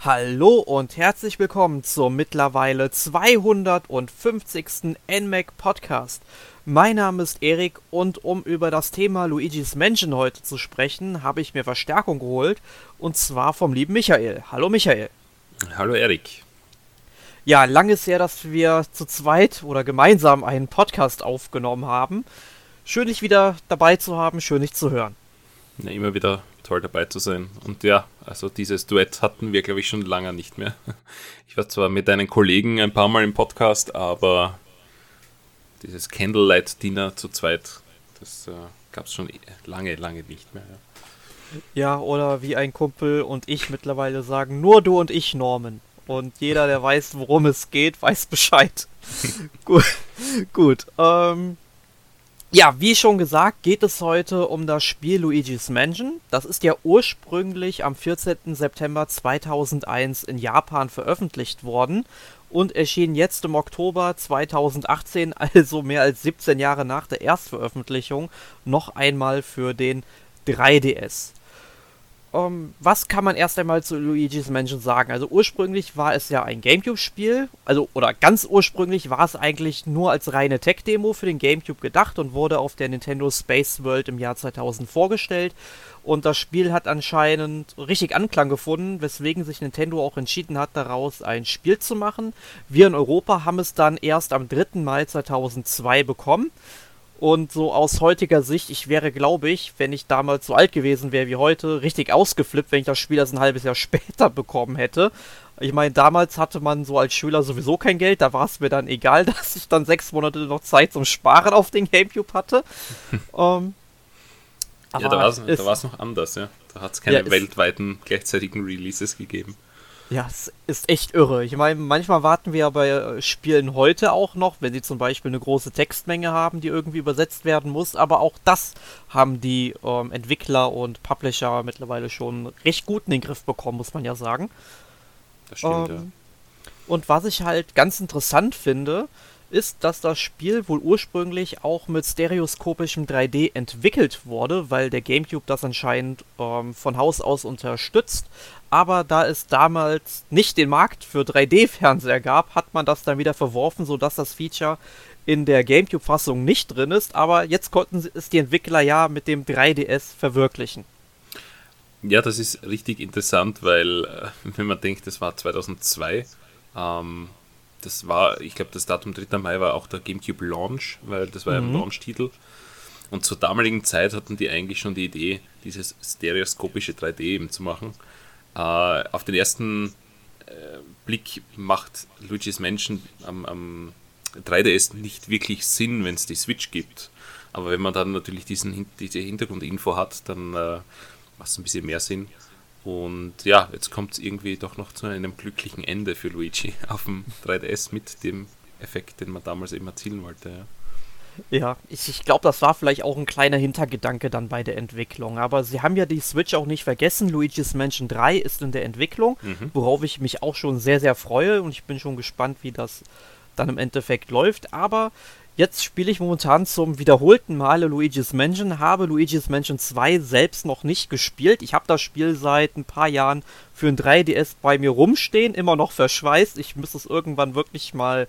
Hallo und herzlich willkommen zur mittlerweile 250. NMAC Podcast. Mein Name ist Erik und um über das Thema Luigi's Mansion heute zu sprechen, habe ich mir Verstärkung geholt und zwar vom lieben Michael. Hallo Michael. Hallo Erik. Ja, lang ist her, dass wir zu zweit oder gemeinsam einen Podcast aufgenommen haben. Schön, dich wieder dabei zu haben, schön, dich zu hören. Ja, immer wieder toll dabei zu sein. Und ja, also dieses Duett hatten wir, glaube ich, schon lange nicht mehr. Ich war zwar mit deinen Kollegen ein paar Mal im Podcast, aber dieses Candlelight-Dinner zu zweit, das äh, gab es schon lange, lange nicht mehr. Ja. ja, oder wie ein Kumpel und ich mittlerweile sagen, nur du und ich, Norman. Und jeder, der weiß, worum es geht, weiß Bescheid. gut, gut. Ähm, ja, wie schon gesagt, geht es heute um das Spiel Luigi's Mansion. Das ist ja ursprünglich am 14. September 2001 in Japan veröffentlicht worden und erschien jetzt im Oktober 2018, also mehr als 17 Jahre nach der Erstveröffentlichung, noch einmal für den 3DS. Um, ähm, was kann man erst einmal zu Luigi's Mansion sagen? Also ursprünglich war es ja ein GameCube-Spiel, also oder ganz ursprünglich war es eigentlich nur als reine Tech-Demo für den GameCube gedacht und wurde auf der Nintendo Space World im Jahr 2000 vorgestellt. Und das Spiel hat anscheinend richtig Anklang gefunden, weswegen sich Nintendo auch entschieden hat, daraus ein Spiel zu machen. Wir in Europa haben es dann erst am 3. Mai 2002 bekommen. Und so aus heutiger Sicht, ich wäre, glaube ich, wenn ich damals so alt gewesen wäre wie heute, richtig ausgeflippt, wenn ich das Spiel erst ein halbes Jahr später bekommen hätte. Ich meine, damals hatte man so als Schüler sowieso kein Geld, da war es mir dann egal, dass ich dann sechs Monate noch Zeit zum Sparen auf den Gamecube hatte. ähm, ja, da war es noch anders, ja. Da hat es keine ja, weltweiten gleichzeitigen Releases gegeben. Ja, es ist echt irre. Ich meine, manchmal warten wir ja bei äh, Spielen heute auch noch, wenn sie zum Beispiel eine große Textmenge haben, die irgendwie übersetzt werden muss. Aber auch das haben die ähm, Entwickler und Publisher mittlerweile schon recht gut in den Griff bekommen, muss man ja sagen. Das stimmt, ähm, ja. Und was ich halt ganz interessant finde, ist, dass das Spiel wohl ursprünglich auch mit stereoskopischem 3D entwickelt wurde, weil der GameCube das anscheinend ähm, von Haus aus unterstützt. Aber da es damals nicht den Markt für 3D-Fernseher gab, hat man das dann wieder verworfen, sodass das Feature in der GameCube-Fassung nicht drin ist. Aber jetzt konnten es die Entwickler ja mit dem 3DS verwirklichen. Ja, das ist richtig interessant, weil äh, wenn man denkt, das war 2002, ähm, das war, ich glaube, das Datum 3. Mai war auch der GameCube Launch, weil das war mhm. ein Launch-Titel. Und zur damaligen Zeit hatten die eigentlich schon die Idee, dieses stereoskopische 3D eben zu machen. Äh, auf den ersten äh, Blick macht Luigi's Mansion am, am 3DS nicht wirklich Sinn, wenn es die Switch gibt. Aber wenn man dann natürlich diesen, diese Hintergrundinfo hat, dann äh, macht es ein bisschen mehr Sinn. Und ja, jetzt kommt es irgendwie doch noch zu einem glücklichen Ende für Luigi auf dem 3DS mit dem Effekt, den man damals eben erzielen wollte. Ja, ja ich, ich glaube, das war vielleicht auch ein kleiner Hintergedanke dann bei der Entwicklung. Aber sie haben ja die Switch auch nicht vergessen. Luigi's Mansion 3 ist in der Entwicklung, mhm. worauf ich mich auch schon sehr, sehr freue. Und ich bin schon gespannt, wie das dann im Endeffekt läuft. Aber Jetzt spiele ich momentan zum wiederholten Male Luigi's Mansion, habe Luigi's Mansion 2 selbst noch nicht gespielt. Ich habe das Spiel seit ein paar Jahren für ein 3DS bei mir rumstehen, immer noch verschweißt. Ich müsste es irgendwann wirklich mal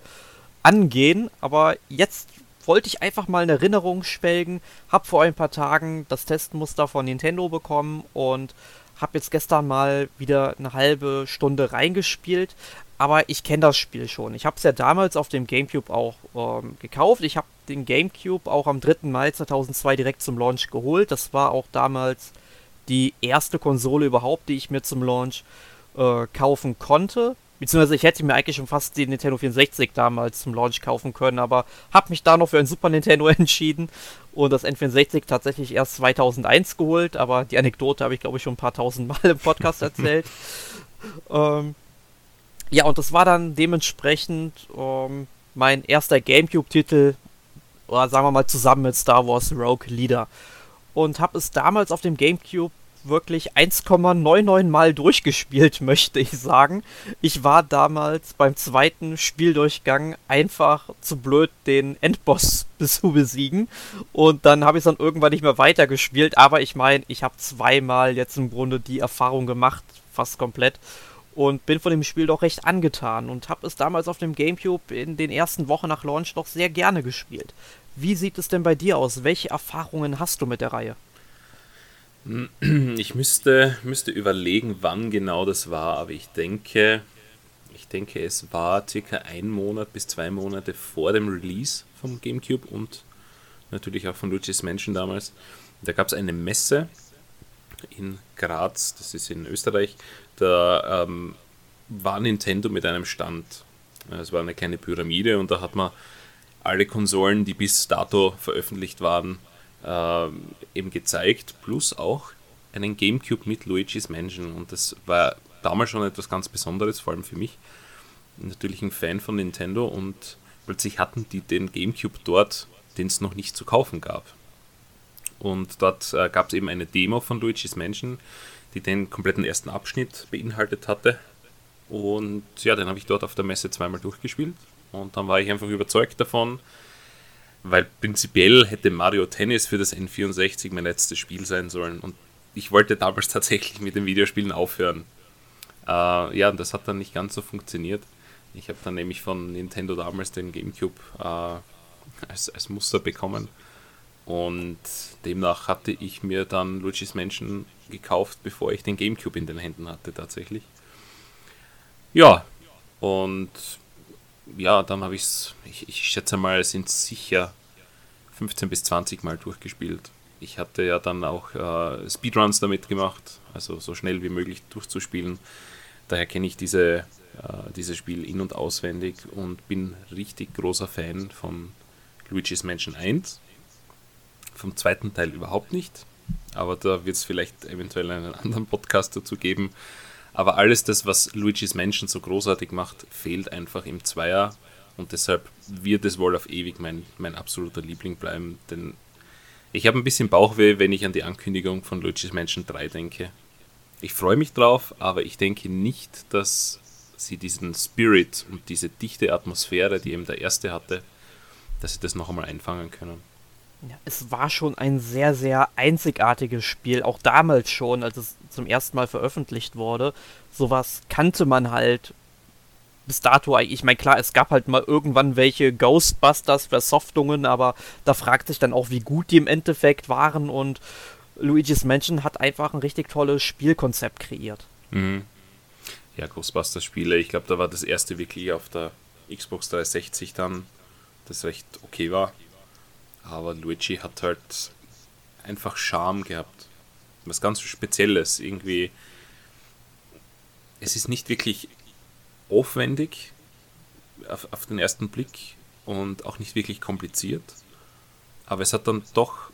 angehen, aber jetzt wollte ich einfach mal in Erinnerung schwelgen, habe vor ein paar Tagen das Testmuster von Nintendo bekommen und habe jetzt gestern mal wieder eine halbe Stunde reingespielt aber ich kenne das Spiel schon. Ich habe es ja damals auf dem GameCube auch ähm, gekauft. Ich habe den GameCube auch am 3. Mai 2002 direkt zum Launch geholt. Das war auch damals die erste Konsole überhaupt, die ich mir zum Launch äh, kaufen konnte. Beziehungsweise ich hätte mir eigentlich schon fast die Nintendo 64 damals zum Launch kaufen können, aber habe mich da noch für ein Super Nintendo entschieden und das N64 tatsächlich erst 2001 geholt. Aber die Anekdote habe ich glaube ich schon ein paar tausend Mal im Podcast erzählt. ähm, ja, und das war dann dementsprechend ähm, mein erster GameCube-Titel, oder sagen wir mal zusammen mit Star Wars Rogue Leader. Und habe es damals auf dem GameCube wirklich 1,99 Mal durchgespielt, möchte ich sagen. Ich war damals beim zweiten Spieldurchgang einfach zu blöd, den Endboss zu besiegen. Und dann habe ich es dann irgendwann nicht mehr weitergespielt. Aber ich meine, ich habe zweimal jetzt im Grunde die Erfahrung gemacht, fast komplett. Und bin von dem Spiel doch recht angetan und habe es damals auf dem GameCube in den ersten Wochen nach Launch doch sehr gerne gespielt. Wie sieht es denn bei dir aus? Welche Erfahrungen hast du mit der Reihe? Ich müsste, müsste überlegen, wann genau das war, aber ich denke, ich denke, es war circa ein Monat bis zwei Monate vor dem Release vom GameCube und natürlich auch von Luigi's Mansion damals. Da gab es eine Messe in Graz, das ist in Österreich, da ähm, war Nintendo mit einem Stand. Es war eine kleine Pyramide und da hat man alle Konsolen, die bis dato veröffentlicht waren, äh, eben gezeigt, plus auch einen GameCube mit Luigi's Mansion. Und das war damals schon etwas ganz Besonderes, vor allem für mich. Natürlich ein Fan von Nintendo und plötzlich hatten die den GameCube dort, den es noch nicht zu kaufen gab. Und dort äh, gab es eben eine Demo von Luigi's Mansion, die den kompletten ersten Abschnitt beinhaltet hatte. Und ja, den habe ich dort auf der Messe zweimal durchgespielt. Und dann war ich einfach überzeugt davon, weil prinzipiell hätte Mario Tennis für das N64 mein letztes Spiel sein sollen. Und ich wollte damals tatsächlich mit den Videospielen aufhören. Äh, ja, und das hat dann nicht ganz so funktioniert. Ich habe dann nämlich von Nintendo damals den GameCube äh, als, als Muster bekommen. Und demnach hatte ich mir dann Luigi's Mansion gekauft, bevor ich den GameCube in den Händen hatte tatsächlich. Ja, und ja, dann habe ich es, ich schätze mal, es sind sicher 15 bis 20 Mal durchgespielt. Ich hatte ja dann auch äh, Speedruns damit gemacht, also so schnell wie möglich durchzuspielen. Daher kenne ich diese, äh, dieses Spiel in- und auswendig und bin richtig großer Fan von Luigi's Mansion 1. Vom zweiten Teil überhaupt nicht, aber da wird es vielleicht eventuell einen anderen Podcast dazu geben. Aber alles das, was Luigi's Mansion so großartig macht, fehlt einfach im Zweier. Und deshalb wird es wohl auf ewig mein, mein absoluter Liebling bleiben. Denn ich habe ein bisschen Bauchweh, wenn ich an die Ankündigung von Luigi's Mansion 3 denke. Ich freue mich drauf, aber ich denke nicht, dass sie diesen Spirit und diese dichte Atmosphäre, die eben der erste hatte, dass sie das noch einmal einfangen können. Ja, es war schon ein sehr, sehr einzigartiges Spiel, auch damals schon, als es zum ersten Mal veröffentlicht wurde. Sowas kannte man halt bis dato Ich meine, klar, es gab halt mal irgendwann welche Ghostbusters-Versoftungen, aber da fragt sich dann auch, wie gut die im Endeffekt waren und Luigi's Mansion hat einfach ein richtig tolles Spielkonzept kreiert. Mhm. Ja, Ghostbusters-Spiele, ich glaube, da war das erste wirklich auf der Xbox 360 dann, das recht okay war. Aber Luigi hat halt einfach Charme gehabt. Was ganz Spezielles. Irgendwie. Es ist nicht wirklich aufwendig auf, auf den ersten Blick und auch nicht wirklich kompliziert. Aber es hat dann doch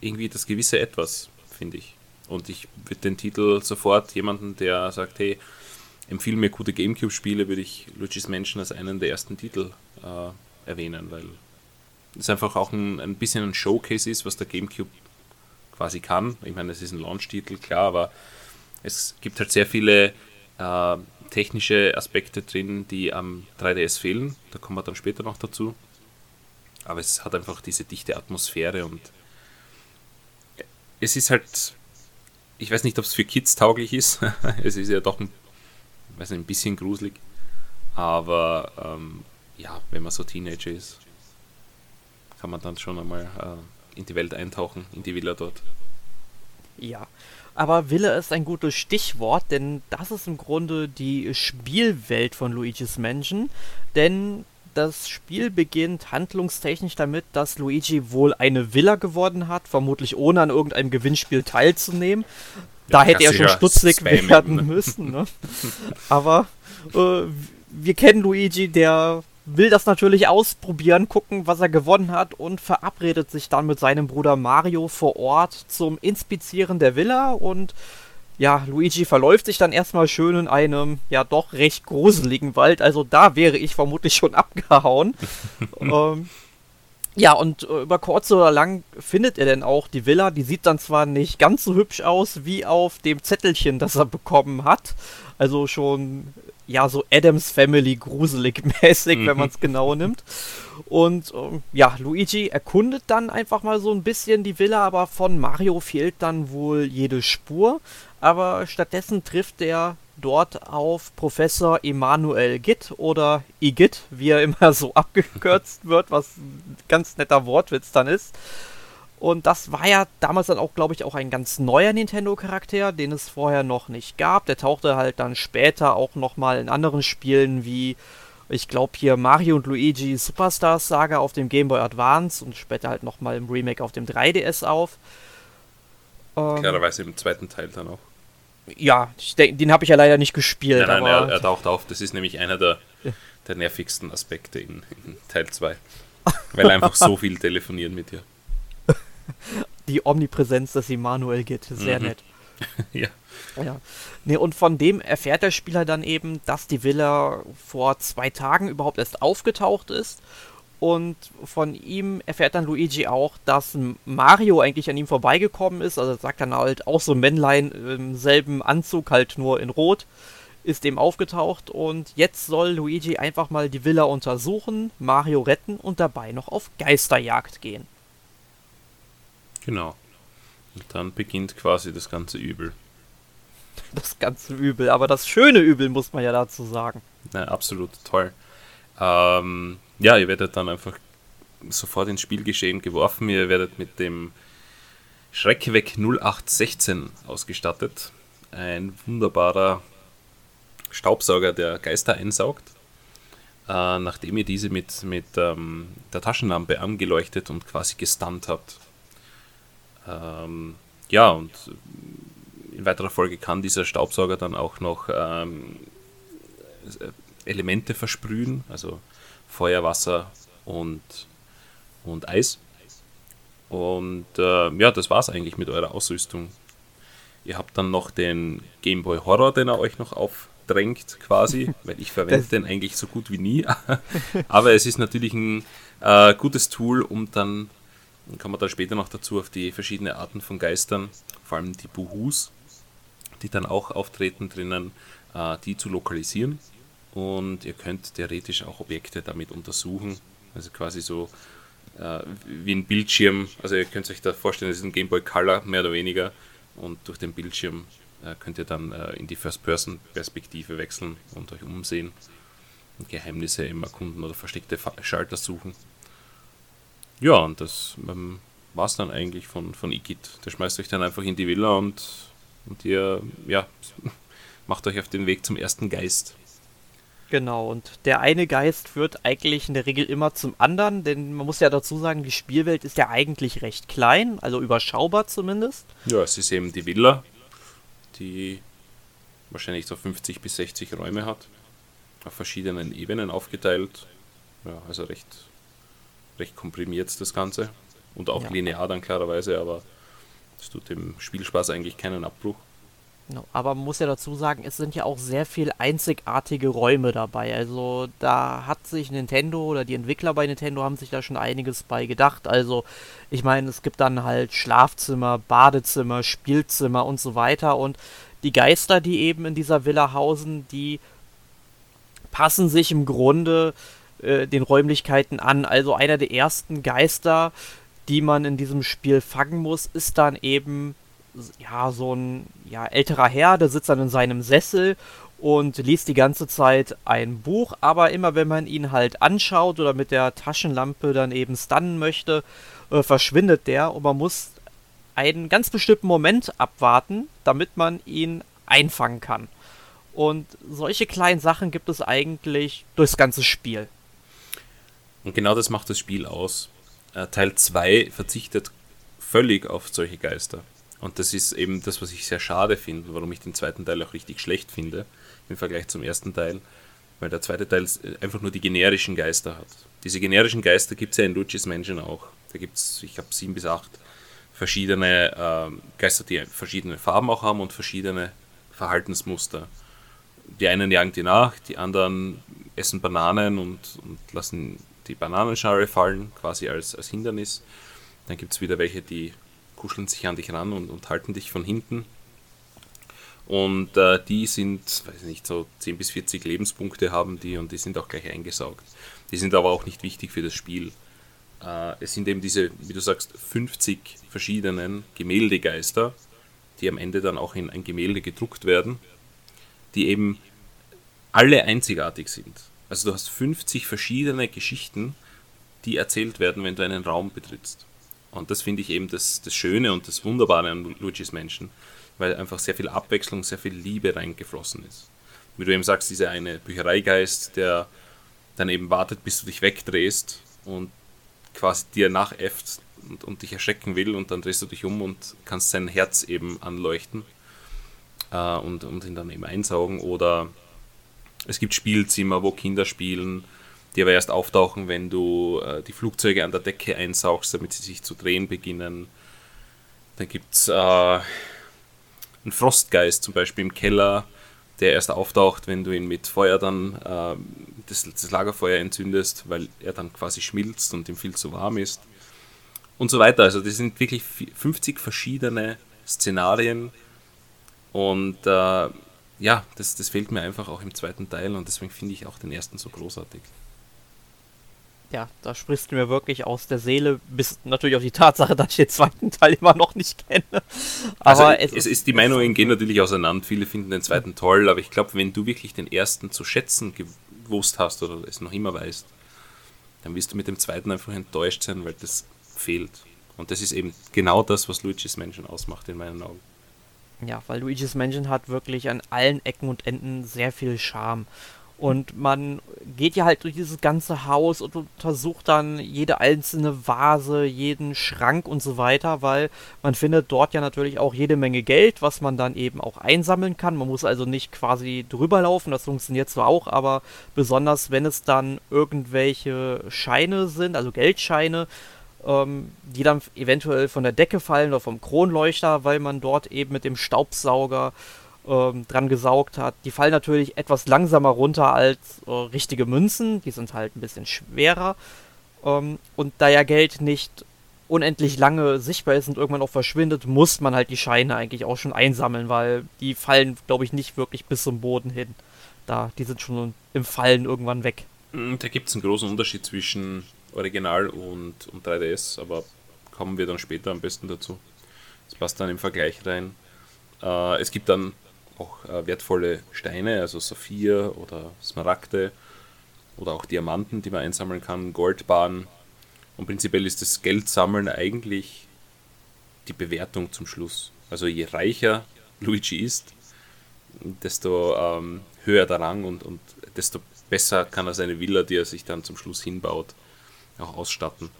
irgendwie das gewisse Etwas, finde ich. Und ich würde den Titel sofort jemanden, der sagt, hey, empfehle mir gute Gamecube-Spiele, würde ich Luigi's Mansion als einen der ersten Titel äh, erwähnen, weil es einfach auch ein, ein bisschen ein Showcase ist, was der GameCube quasi kann. Ich meine, es ist ein Launch-Titel, klar, aber es gibt halt sehr viele äh, technische Aspekte drin, die am 3DS fehlen. Da kommen wir dann später noch dazu. Aber es hat einfach diese dichte Atmosphäre und es ist halt, ich weiß nicht, ob es für Kids tauglich ist. es ist ja doch ein, weiß nicht, ein bisschen gruselig. Aber ähm, ja, wenn man so Teenager ist, kann man dann schon einmal äh, in die Welt eintauchen, in die Villa dort. Ja, aber Villa ist ein gutes Stichwort, denn das ist im Grunde die Spielwelt von Luigi's Mansion. Denn das Spiel beginnt handlungstechnisch damit, dass Luigi wohl eine Villa geworden hat, vermutlich ohne an irgendeinem Gewinnspiel teilzunehmen. Da hätte er schon stutzig werden ne? müssen. Ne? Aber äh, wir kennen Luigi, der will das natürlich ausprobieren, gucken, was er gewonnen hat und verabredet sich dann mit seinem Bruder Mario vor Ort zum Inspizieren der Villa und ja, Luigi verläuft sich dann erstmal schön in einem ja doch recht gruseligen Wald, also da wäre ich vermutlich schon abgehauen. ähm, ja, und äh, über kurz oder lang findet er denn auch die Villa. Die sieht dann zwar nicht ganz so hübsch aus wie auf dem Zettelchen, das er bekommen hat. Also schon ja, so Adams Family gruselig mäßig, mhm. wenn man es genau nimmt. Und ähm, ja, Luigi erkundet dann einfach mal so ein bisschen die Villa, aber von Mario fehlt dann wohl jede Spur. aber stattdessen trifft er dort auf Professor Emanuel Gitt oder Igitt, wie er immer so abgekürzt wird, was ein ganz netter Wortwitz dann ist. Und das war ja damals dann auch, glaube ich, auch ein ganz neuer Nintendo-Charakter, den es vorher noch nicht gab. Der tauchte halt dann später auch nochmal in anderen Spielen wie, ich glaube hier Mario und Luigi Superstars Saga auf dem Game Boy Advance und später halt nochmal im Remake auf dem 3DS auf. Ähm, Klarerweise im zweiten Teil dann auch. Ja, denk, den habe ich ja leider nicht gespielt. Nein, nein, er, er, taucht auf. Das ist nämlich einer der, der nervigsten Aspekte in, in Teil 2. Weil einfach so viel telefonieren mit dir. Die Omnipräsenz des Immanuel geht, sehr mhm. nett. ja. Ja. Nee, und von dem erfährt der Spieler dann eben, dass die Villa vor zwei Tagen überhaupt erst aufgetaucht ist und von ihm erfährt dann Luigi auch, dass Mario eigentlich an ihm vorbeigekommen ist. Also sagt dann halt auch so ein Männlein im selben Anzug, halt nur in Rot, ist dem aufgetaucht. Und jetzt soll Luigi einfach mal die Villa untersuchen, Mario retten und dabei noch auf Geisterjagd gehen. Genau. Und dann beginnt quasi das ganze Übel. Das ganze Übel, aber das schöne Übel muss man ja dazu sagen. Ja, absolut toll. Ähm, ja, ihr werdet dann einfach sofort ins Spielgeschehen geworfen. Ihr werdet mit dem Schreckweg 0816 ausgestattet. Ein wunderbarer Staubsauger, der Geister einsaugt. Äh, nachdem ihr diese mit, mit ähm, der Taschenlampe angeleuchtet und quasi gestunt habt. Ähm, ja, und in weiterer Folge kann dieser Staubsauger dann auch noch ähm, Elemente versprühen, also Feuer, Wasser und, und Eis. Und äh, ja, das war es eigentlich mit eurer Ausrüstung. Ihr habt dann noch den Game Boy Horror, den er euch noch aufdrängt, quasi, weil ich verwende den eigentlich so gut wie nie. Aber es ist natürlich ein äh, gutes Tool, um dann, kommen wir dann später noch dazu, auf die verschiedenen Arten von Geistern, vor allem die Buhus, die dann auch auftreten drinnen, äh, die zu lokalisieren und ihr könnt theoretisch auch Objekte damit untersuchen. Also quasi so äh, wie ein Bildschirm. Also ihr könnt euch da vorstellen, das ist ein Game Boy Color mehr oder weniger und durch den Bildschirm äh, könnt ihr dann in die First-Person-Perspektive wechseln und euch umsehen und Geheimnisse im Erkunden oder versteckte Schalter suchen. Ja, und das ähm, war es dann eigentlich von, von Igit. Der schmeißt euch dann einfach in die Villa und, und ihr ja, macht euch auf den Weg zum ersten Geist. Genau, und der eine Geist führt eigentlich in der Regel immer zum anderen, denn man muss ja dazu sagen, die Spielwelt ist ja eigentlich recht klein, also überschaubar zumindest. Ja, es ist eben die Villa, die wahrscheinlich so 50 bis 60 Räume hat, auf verschiedenen Ebenen aufgeteilt. Ja, also recht, recht komprimiert das Ganze und auch ja. linear dann klarerweise, aber es tut dem Spielspaß eigentlich keinen Abbruch. Aber man muss ja dazu sagen, es sind ja auch sehr viel einzigartige Räume dabei. Also da hat sich Nintendo oder die Entwickler bei Nintendo haben sich da schon einiges bei gedacht. Also ich meine, es gibt dann halt Schlafzimmer, Badezimmer, Spielzimmer und so weiter. Und die Geister, die eben in dieser Villa hausen, die passen sich im Grunde äh, den Räumlichkeiten an. Also einer der ersten Geister, die man in diesem Spiel fangen muss, ist dann eben ja, so ein ja, älterer Herr, der sitzt dann in seinem Sessel und liest die ganze Zeit ein Buch, aber immer wenn man ihn halt anschaut oder mit der Taschenlampe dann eben stunnen möchte, äh, verschwindet der und man muss einen ganz bestimmten Moment abwarten, damit man ihn einfangen kann. Und solche kleinen Sachen gibt es eigentlich durchs ganze Spiel. Und genau das macht das Spiel aus. Äh, Teil 2 verzichtet völlig auf solche Geister. Und das ist eben das, was ich sehr schade finde, warum ich den zweiten Teil auch richtig schlecht finde im Vergleich zum ersten Teil, weil der zweite Teil einfach nur die generischen Geister hat. Diese generischen Geister gibt es ja in Luigi's Mansion auch. Da gibt es, ich glaube, sieben bis acht verschiedene äh, Geister, die verschiedene Farben auch haben und verschiedene Verhaltensmuster. Die einen jagen die nach, die anderen essen Bananen und, und lassen die Bananenschale fallen, quasi als, als Hindernis. Dann gibt es wieder welche, die kuscheln sich an dich ran und, und halten dich von hinten. Und äh, die sind, weiß nicht, so 10 bis 40 Lebenspunkte haben die und die sind auch gleich eingesaugt. Die sind aber auch nicht wichtig für das Spiel. Äh, es sind eben diese, wie du sagst, 50 verschiedenen Gemäldegeister, die am Ende dann auch in ein Gemälde gedruckt werden, die eben alle einzigartig sind. Also du hast 50 verschiedene Geschichten, die erzählt werden, wenn du einen Raum betrittst. Und das finde ich eben das, das Schöne und das Wunderbare an Luigi's Menschen, weil einfach sehr viel Abwechslung, sehr viel Liebe reingeflossen ist. Wie du eben sagst, dieser eine Büchereigeist, der dann eben wartet, bis du dich wegdrehst und quasi dir nachäfft und, und dich erschrecken will und dann drehst du dich um und kannst sein Herz eben anleuchten äh, und, und ihn dann eben einsaugen. Oder es gibt Spielzimmer, wo Kinder spielen, die aber erst auftauchen, wenn du äh, die Flugzeuge an der Decke einsaugst, damit sie sich zu drehen beginnen. Dann gibt es äh, einen Frostgeist zum Beispiel im Keller, der erst auftaucht, wenn du ihn mit Feuer dann äh, das, das, Lagerfeuer entzündest, weil er dann quasi schmilzt und ihm viel zu warm ist. Und so weiter. Also das sind wirklich 50 verschiedene Szenarien und äh, ja, das, das fehlt mir einfach auch im zweiten Teil und deswegen finde ich auch den ersten so großartig ja, da sprichst du mir wirklich aus der Seele, bis natürlich auf die Tatsache, dass ich den zweiten Teil immer noch nicht kenne. Aber also es, es ist, die Meinungen gehen natürlich auseinander. Viele finden den zweiten toll, aber ich glaube, wenn du wirklich den ersten zu schätzen gewusst hast oder es noch immer weißt, dann wirst du mit dem zweiten einfach enttäuscht sein, weil das fehlt. Und das ist eben genau das, was Luigi's Mansion ausmacht, in meinen Augen. Ja, weil Luigi's Mansion hat wirklich an allen Ecken und Enden sehr viel Charme. Und man geht ja halt durch dieses ganze Haus und untersucht dann jede einzelne Vase, jeden Schrank und so weiter, weil man findet dort ja natürlich auch jede Menge Geld, was man dann eben auch einsammeln kann. Man muss also nicht quasi drüber laufen, das funktioniert zwar auch, aber besonders wenn es dann irgendwelche Scheine sind, also Geldscheine, ähm, die dann eventuell von der Decke fallen oder vom Kronleuchter, weil man dort eben mit dem Staubsauger ähm, dran gesaugt hat. Die fallen natürlich etwas langsamer runter als äh, richtige Münzen. Die sind halt ein bisschen schwerer. Ähm, und da ja Geld nicht unendlich lange sichtbar ist und irgendwann auch verschwindet, muss man halt die Scheine eigentlich auch schon einsammeln, weil die fallen, glaube ich, nicht wirklich bis zum Boden hin. Da, die sind schon im Fallen irgendwann weg. Da gibt es einen großen Unterschied zwischen Original und, und 3DS, aber kommen wir dann später am besten dazu. Das passt dann im Vergleich rein. Äh, es gibt dann auch äh, wertvolle Steine, also Saphir oder Smaragde oder auch Diamanten, die man einsammeln kann, Goldbahn. Und prinzipiell ist das Geldsammeln eigentlich die Bewertung zum Schluss. Also je reicher Luigi ist, desto ähm, höher der Rang und, und desto besser kann er seine Villa, die er sich dann zum Schluss hinbaut, auch ausstatten.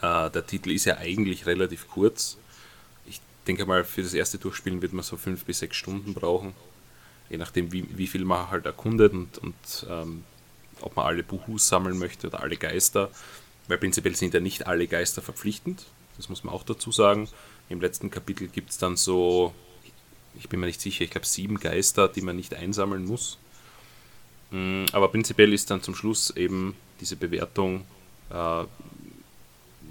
Äh, der Titel ist ja eigentlich relativ kurz, denke mal, für das erste Durchspielen wird man so fünf bis sechs Stunden brauchen. Je nachdem, wie, wie viel man halt erkundet und, und ähm, ob man alle Buhus sammeln möchte oder alle Geister. Weil prinzipiell sind ja nicht alle Geister verpflichtend. Das muss man auch dazu sagen. Im letzten Kapitel gibt es dann so, ich bin mir nicht sicher, ich glaube sieben Geister, die man nicht einsammeln muss. Mm, aber prinzipiell ist dann zum Schluss eben diese Bewertung, äh,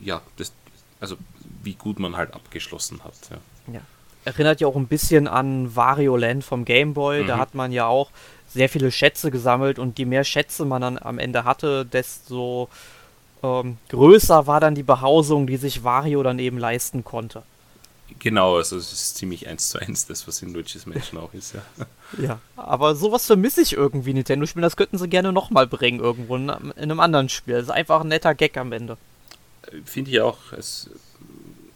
ja, das, also wie gut man halt abgeschlossen hat. Ja. ja. Erinnert ja auch ein bisschen an Wario Land vom Game Boy. Mhm. Da hat man ja auch sehr viele Schätze gesammelt und je mehr Schätze man dann am Ende hatte, desto ähm, größer war dann die Behausung, die sich Wario dann eben leisten konnte. Genau, also es ist ziemlich eins zu eins das, was in Luigi's Mansion auch ist, ja. Ja, aber sowas vermisse ich irgendwie Nintendo-Spielen. Das könnten sie gerne nochmal bringen irgendwo in, in, einem anderen Spiel. Das ist einfach ein netter Gag am Ende. Finde ich auch. Es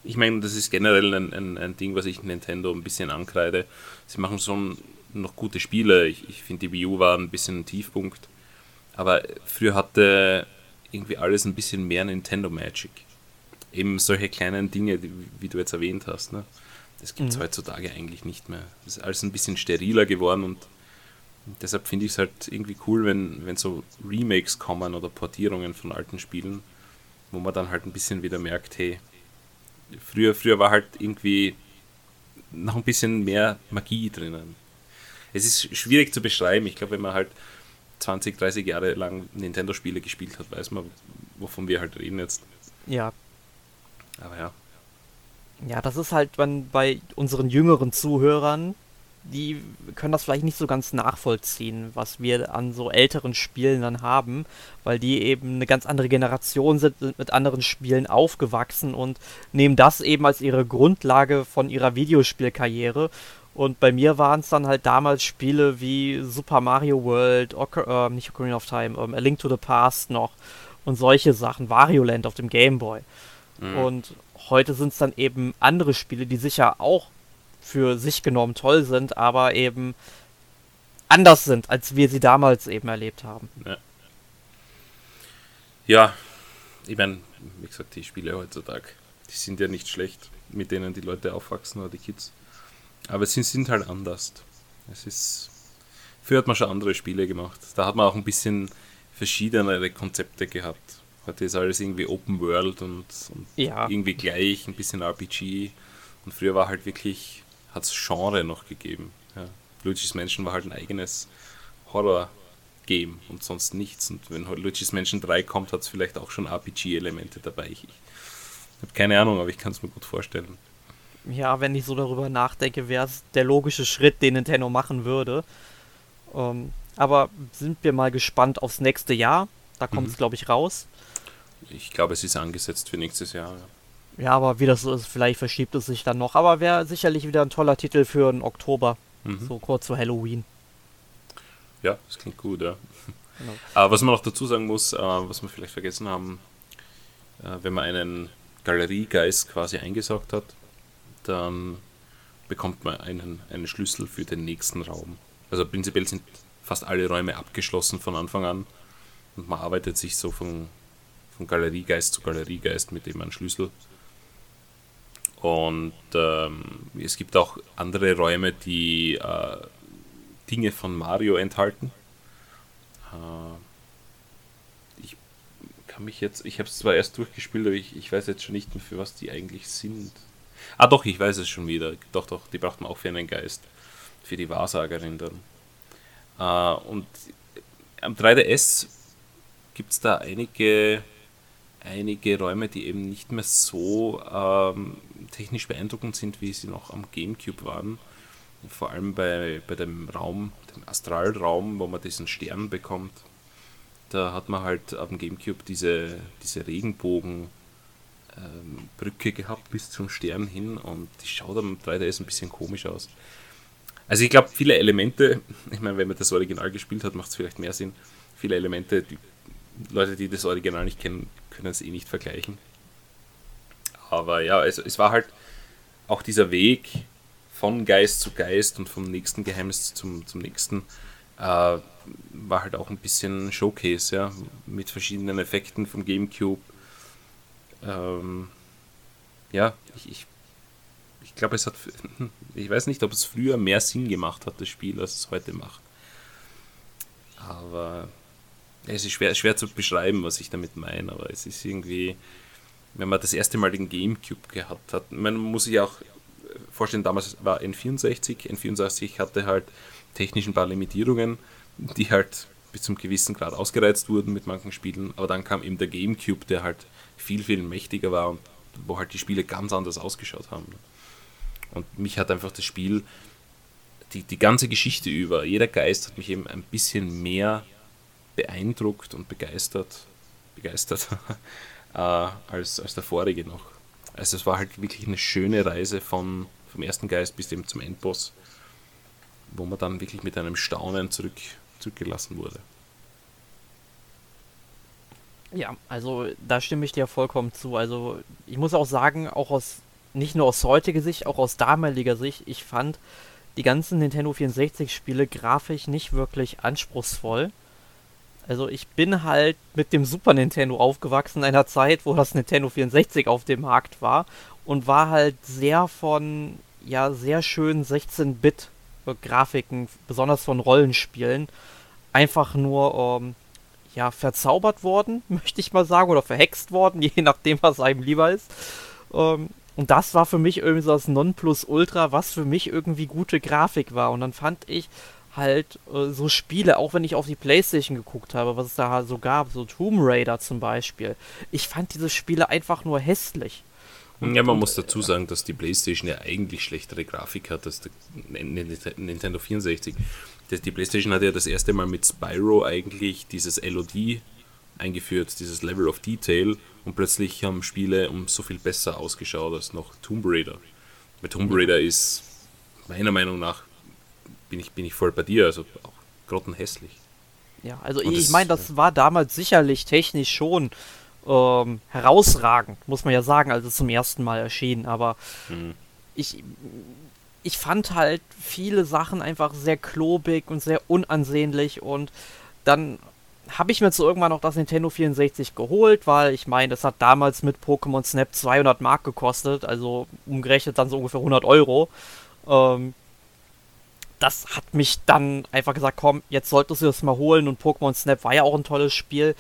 ich meine, das ist generell ein, ein, ein, Ding, was ich Nintendo ein bisschen ankreide. Sie machen schon noch gute Spiele. Ich, ich finde, die Wii U war ein bisschen ein Tiefpunkt. Aber früher hatte irgendwie alles ein bisschen mehr Nintendo Magic. Eben solche kleinen Dinge, die, wie du jetzt erwähnt hast. Ne? Das gibt es mhm. heutzutage eigentlich nicht mehr. Das ist alles ein bisschen steriler geworden und deshalb finde ich es halt irgendwie cool, wenn, wenn so Remakes kommen oder Portierungen von alten Spielen, wo man dann halt ein bisschen wieder merkt, hey, früher, früher war halt irgendwie noch ein bisschen mehr Magie drinnen. Es ist schwierig zu beschreiben. Ich glaube, wenn man halt 20, 30 Jahre lang Nintendo-Spiele gespielt hat, weiß man, wovon wir halt reden jetzt. Ja. Aber ja. Ja, das ist halt man bei unseren jüngeren Zuhörern, die können das vielleicht nicht so ganz nachvollziehen, was wir an so älteren Spielen dann haben, weil die eben eine ganz andere Generation sind, sind mit anderen Spielen aufgewachsen und nehmen das eben als ihre Grundlage von ihrer Videospielkarriere. Und bei mir waren es dann halt damals Spiele wie Super Mario World, Ocar äh, nicht Ocarina of Time, ähm, A Link to the Past noch und solche Sachen, Wario Land auf dem Game Boy. Mhm. Und heute sind es dann eben andere Spiele, die sicher auch für sich genommen toll sind, aber eben anders sind, als wir sie damals eben erlebt haben. Ja, ja ich meine, wie gesagt, die Spiele heutzutage, die sind ja nicht schlecht, mit denen die Leute aufwachsen oder die Kids. Aber sie sind halt anders. Es ist. Früher hat man schon andere Spiele gemacht. Da hat man auch ein bisschen verschiedenere Konzepte gehabt. Heute ist alles irgendwie Open World und, und ja. irgendwie gleich, ein bisschen RPG. Und früher war halt wirklich hat es Genre noch gegeben. Ja. Luigi's Mansion war halt ein eigenes Horror-Game und sonst nichts. Und wenn Luigi's Mansion 3 kommt, hat es vielleicht auch schon RPG-Elemente dabei. Ich, ich habe keine Ahnung, aber ich kann es mir gut vorstellen. Ja, wenn ich so darüber nachdenke, wäre es der logische Schritt, den Nintendo machen würde. Ähm, aber sind wir mal gespannt aufs nächste Jahr. Da kommt es, mhm. glaube ich, raus. Ich glaube, es ist angesetzt für nächstes Jahr. Ja. Ja, aber wie das ist, vielleicht verschiebt es sich dann noch. Aber wäre sicherlich wieder ein toller Titel für den Oktober. Mhm. So kurz vor Halloween. Ja, das klingt gut, ja. Genau. Aber was man noch dazu sagen muss, äh, was wir vielleicht vergessen haben, äh, wenn man einen Galeriegeist quasi eingesaugt hat, dann bekommt man einen, einen Schlüssel für den nächsten Raum. Also prinzipiell sind fast alle Räume abgeschlossen von Anfang an und man arbeitet sich so von, von Galeriegeist zu Galeriegeist mit dem einen Schlüssel und ähm, es gibt auch andere Räume, die äh, Dinge von Mario enthalten. Äh, ich kann mich jetzt, ich habe es zwar erst durchgespielt, aber ich, ich weiß jetzt schon nicht mehr, für was die eigentlich sind. Ah doch, ich weiß es schon wieder. Doch, doch, die braucht man auch für einen Geist. Für die Wahrsagerin dann. Äh, und am 3DS gibt es da einige einige Räume, die eben nicht mehr so ähm, technisch beeindruckend sind, wie sie noch am GameCube waren. Vor allem bei, bei dem Raum, dem Astralraum, wo man diesen Stern bekommt. Da hat man halt am GameCube diese, diese Regenbogenbrücke ähm, gehabt bis zum Stern hin und die schaut am 3DS ein bisschen komisch aus. Also ich glaube, viele Elemente, ich meine, wenn man das Original gespielt hat, macht es vielleicht mehr Sinn. Viele Elemente, die Leute, die das Original nicht kennen, können es eh nicht vergleichen. Aber ja, es, es war halt auch dieser Weg von Geist zu Geist und vom nächsten Geheimnis zum, zum nächsten äh, war halt auch ein bisschen Showcase, ja, mit verschiedenen Effekten vom Gamecube. Ähm, ja, ich, ich, ich glaube, es hat, ich weiß nicht, ob es früher mehr Sinn gemacht hat, das Spiel, als es heute macht. Aber es ist schwer, schwer zu beschreiben, was ich damit meine, aber es ist irgendwie, wenn man das erste Mal den Gamecube gehabt hat, man muss sich auch vorstellen, damals war N64, N64 hatte halt technisch ein paar Limitierungen, die halt bis zum gewissen Grad ausgereizt wurden mit manchen Spielen, aber dann kam eben der Gamecube, der halt viel, viel mächtiger war und wo halt die Spiele ganz anders ausgeschaut haben. Und mich hat einfach das Spiel, die, die ganze Geschichte über, jeder Geist hat mich eben ein bisschen mehr beeindruckt und begeistert, begeistert äh, als, als der vorige noch. Also es war halt wirklich eine schöne Reise von, vom ersten Geist bis eben zum Endboss, wo man dann wirklich mit einem Staunen zurück, zurückgelassen wurde. Ja, also da stimme ich dir vollkommen zu. Also ich muss auch sagen, auch aus, nicht nur aus heutiger Sicht, auch aus damaliger Sicht, ich fand die ganzen Nintendo 64 Spiele grafisch nicht wirklich anspruchsvoll. Also ich bin halt mit dem Super Nintendo aufgewachsen in einer Zeit, wo das Nintendo 64 auf dem Markt war und war halt sehr von ja sehr schönen 16-Bit Grafiken, besonders von Rollenspielen, einfach nur ähm, ja verzaubert worden, möchte ich mal sagen, oder verhext worden, je nachdem, was einem lieber ist. Ähm, und das war für mich irgendwie so das Nonplusultra, was für mich irgendwie gute Grafik war. Und dann fand ich halt äh, so Spiele, auch wenn ich auf die Playstation geguckt habe, was es da so gab, so Tomb Raider zum Beispiel. Ich fand diese Spiele einfach nur hässlich. Und, ja, man muss dazu sagen, dass die PlayStation ja eigentlich schlechtere Grafik hat als der Nintendo 64. Die PlayStation hat ja das erste Mal mit Spyro eigentlich dieses LOD eingeführt, dieses Level of Detail, und plötzlich haben Spiele um so viel besser ausgeschaut als noch Tomb Raider. Weil Tomb Raider ist meiner Meinung nach, bin ich, bin ich voll bei dir, also auch grottenhässlich. Ja, also und ich meine, das war damals sicherlich technisch schon ähm, herausragend, muss man ja sagen, als es zum ersten Mal erschien, aber mhm. ich, ich fand halt viele Sachen einfach sehr klobig und sehr unansehnlich und dann habe ich mir zu irgendwann noch das Nintendo 64 geholt, weil ich meine, das hat damals mit Pokémon Snap 200 Mark gekostet, also umgerechnet dann so ungefähr 100 Euro. Ähm, das hat mich dann einfach gesagt, komm, jetzt solltest du das mal holen und Pokémon Snap war ja auch ein tolles Spiel.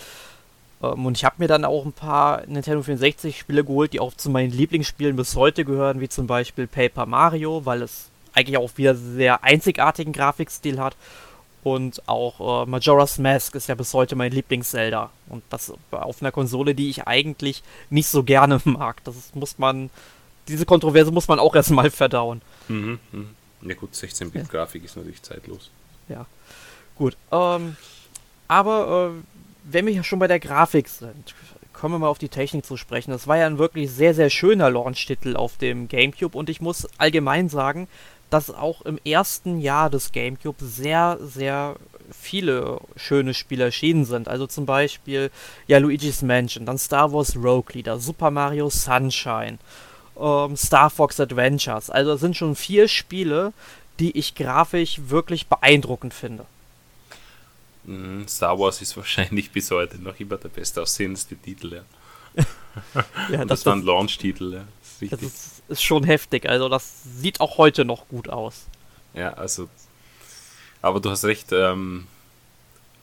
Ähm, und ich habe mir dann auch ein paar Nintendo 64 Spiele geholt, die auch zu meinen Lieblingsspielen bis heute gehören, wie zum Beispiel Paper Mario, weil es eigentlich auch wieder sehr einzigartigen Grafikstil hat und auch äh, Majora's Mask ist ja bis heute mein Lieblings-Zelda. Und das auf einer Konsole, die ich eigentlich nicht so gerne mag. Das muss man. Diese Kontroverse muss man auch erstmal verdauen. Mhm, mh. Ja gut, 16-Bit-Grafik ja. ist natürlich zeitlos. Ja. Gut. Ähm, aber äh, wenn wir ja schon bei der Grafik sind, kommen wir mal auf die Technik zu sprechen. Das war ja ein wirklich sehr, sehr schöner Launch-Titel auf dem GameCube und ich muss allgemein sagen, dass auch im ersten Jahr des GameCube sehr, sehr viele schöne Spiele erschienen sind. Also zum Beispiel ja Luigi's Mansion, dann Star Wars Rogue Leader, Super Mario Sunshine, ähm, Star Fox Adventures. Also es sind schon vier Spiele, die ich grafisch wirklich beeindruckend finde. Mhm, Star Wars ist wahrscheinlich bis heute noch immer der beste aussehendste Titel, ja. ja das, das waren Launch-Titel, ja. Das ist ist schon heftig. Also das sieht auch heute noch gut aus. Ja, also. Aber du hast recht, ähm,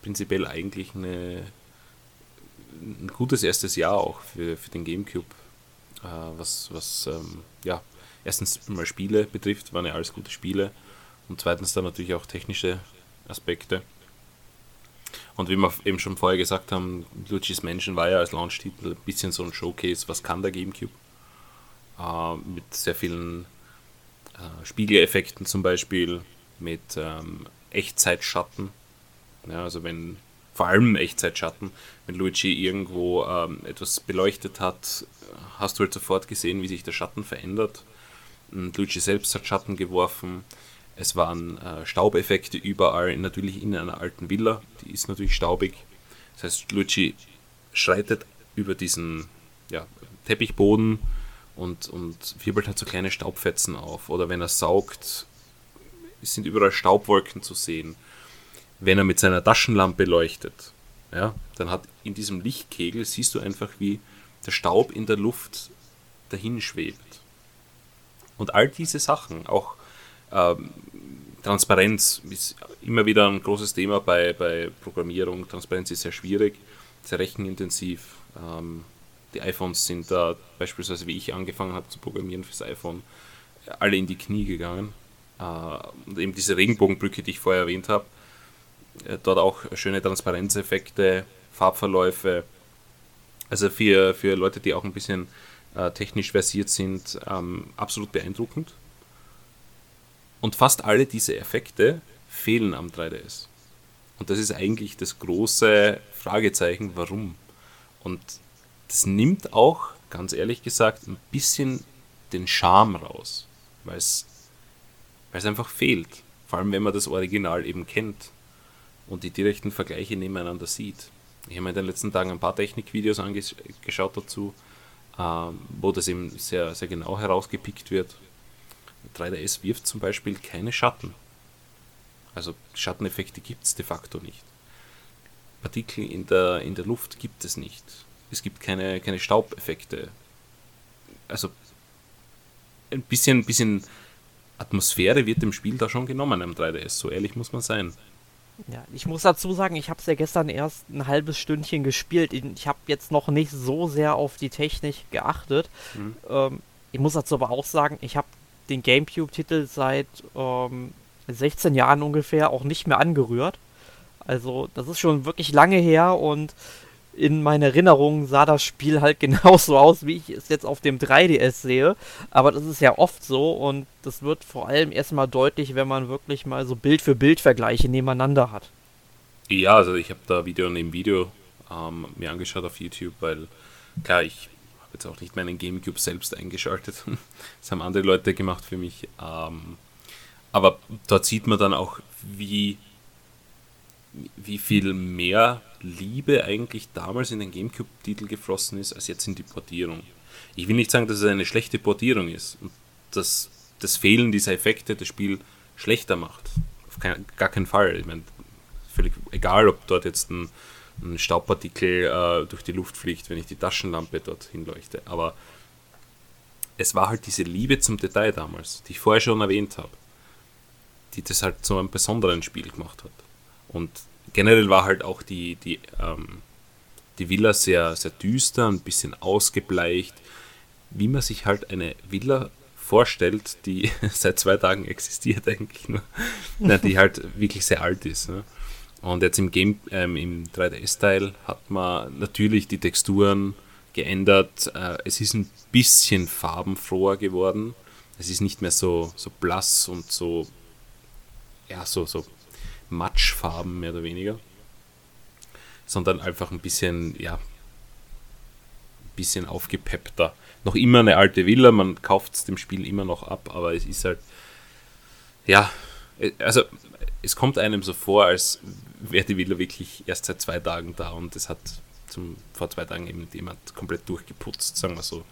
prinzipiell eigentlich eine, ein gutes erstes Jahr auch für, für den GameCube. Äh, was, was ähm, ja, erstens mal Spiele betrifft, waren ja alles gute Spiele. Und zweitens dann natürlich auch technische Aspekte. Und wie wir eben schon vorher gesagt haben, Luigi's Mansion war ja als Launch-Titel ein bisschen so ein Showcase, was kann der GameCube äh, mit sehr vielen äh, Spiegeleffekten zum Beispiel, mit ähm, Echtzeitschatten. Ja, also wenn vor allem Echtzeitschatten, wenn Luigi irgendwo ähm, etwas beleuchtet hat, hast du halt sofort gesehen, wie sich der Schatten verändert. Und Luigi selbst hat Schatten geworfen. Es waren äh, Staubeffekte überall, natürlich in einer alten Villa, die ist natürlich staubig. Das heißt, Luigi schreitet über diesen ja, Teppichboden und, und wirbelt halt so kleine Staubfetzen auf. Oder wenn er saugt, sind überall Staubwolken zu sehen. Wenn er mit seiner Taschenlampe leuchtet, ja, dann hat in diesem Lichtkegel siehst du einfach, wie der Staub in der Luft dahin schwebt. Und all diese Sachen, auch ähm, Transparenz ist immer wieder ein großes Thema bei, bei Programmierung. Transparenz ist sehr schwierig, sehr rechenintensiv. Ähm, die iPhones sind da beispielsweise, wie ich angefangen habe zu programmieren fürs iPhone, alle in die Knie gegangen. Äh, und eben diese Regenbogenbrücke, die ich vorher erwähnt habe, dort auch schöne Transparenzeffekte, Farbverläufe. Also für, für Leute, die auch ein bisschen äh, technisch versiert sind, ähm, absolut beeindruckend. Und fast alle diese Effekte fehlen am 3DS. Und das ist eigentlich das große Fragezeichen, warum. Und das nimmt auch, ganz ehrlich gesagt, ein bisschen den Charme raus, weil es einfach fehlt. Vor allem, wenn man das Original eben kennt und die direkten Vergleiche nebeneinander sieht. Ich habe mir in den letzten Tagen ein paar Technikvideos angeschaut dazu, ähm, wo das eben sehr, sehr genau herausgepickt wird. 3DS wirft zum Beispiel keine Schatten. Also Schatteneffekte gibt es de facto nicht. Partikel in der, in der Luft gibt es nicht es gibt keine, keine Staubeffekte. Also ein bisschen, ein bisschen Atmosphäre wird dem Spiel da schon genommen am 3DS, so ehrlich muss man sein. Ja, ich muss dazu sagen, ich habe es ja gestern erst ein halbes Stündchen gespielt. Ich habe jetzt noch nicht so sehr auf die Technik geachtet. Mhm. Ähm, ich muss dazu aber auch sagen, ich habe den GameCube-Titel seit ähm, 16 Jahren ungefähr auch nicht mehr angerührt. Also das ist schon wirklich lange her und in meiner Erinnerung sah das Spiel halt genauso aus, wie ich es jetzt auf dem 3DS sehe. Aber das ist ja oft so und das wird vor allem erstmal deutlich, wenn man wirklich mal so Bild für Bild Vergleiche nebeneinander hat. Ja, also ich habe da Video neben Video ähm, mir angeschaut auf YouTube, weil klar, ich habe jetzt auch nicht meinen Gamecube selbst eingeschaltet. das haben andere Leute gemacht für mich. Ähm, aber dort sieht man dann auch, wie, wie viel mehr Liebe eigentlich damals in den GameCube-Titel geflossen ist, als jetzt in die Portierung. Ich will nicht sagen, dass es eine schlechte Portierung ist und dass das Fehlen dieser Effekte das Spiel schlechter macht. Auf kein, gar keinen Fall. Ich meine, völlig egal, ob dort jetzt ein, ein Staubpartikel äh, durch die Luft fliegt, wenn ich die Taschenlampe dort hinleuchte. Aber es war halt diese Liebe zum Detail damals, die ich vorher schon erwähnt habe, die das halt zu einem besonderen Spiel gemacht hat. Und generell war halt auch die, die, ähm, die Villa sehr, sehr düster, ein bisschen ausgebleicht, wie man sich halt eine Villa vorstellt, die seit zwei Tagen existiert eigentlich nur, die halt wirklich sehr alt ist. Ne? Und jetzt im Game, ähm, im 3DS-Teil hat man natürlich die Texturen geändert. Äh, es ist ein bisschen farbenfroher geworden. Es ist nicht mehr so, so blass und so, ja, so, so Matschfarben mehr oder weniger. Sondern einfach ein bisschen, ja, ein bisschen aufgepeppter. Noch immer eine alte Villa, man kauft es dem Spiel immer noch ab, aber es ist halt, ja, äh, also es kommt einem so vor, als wäre die Villa wirklich erst seit zwei Tagen da und es hat zum, vor zwei Tagen eben jemand komplett durchgeputzt, sagen wir so.